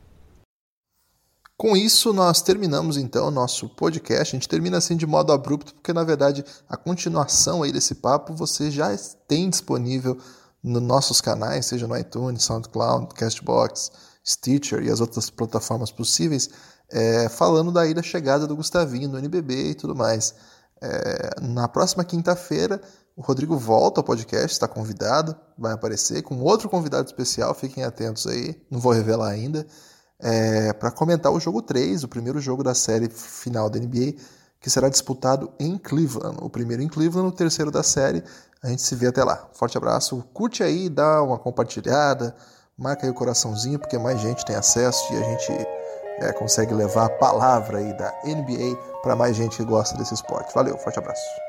Com isso, nós terminamos então o nosso podcast. A gente termina assim de modo abrupto, porque na verdade a continuação aí desse papo você já tem disponível nos nossos canais, seja no iTunes, SoundCloud, Castbox, Stitcher e as outras plataformas possíveis, é, falando daí da chegada do Gustavinho no NBB e tudo mais. É, na próxima quinta-feira, o Rodrigo volta ao podcast, está convidado, vai aparecer com outro convidado especial, fiquem atentos aí, não vou revelar ainda é, para comentar o jogo 3, o primeiro jogo da série final da NBA, que será disputado em Cleveland. O primeiro em Cleveland, o terceiro da série. A gente se vê até lá. Forte abraço, curte aí, dá uma compartilhada, marca aí o coraçãozinho, porque mais gente tem acesso e a gente é, consegue levar a palavra aí da NBA para mais gente que gosta desse esporte. Valeu, forte abraço.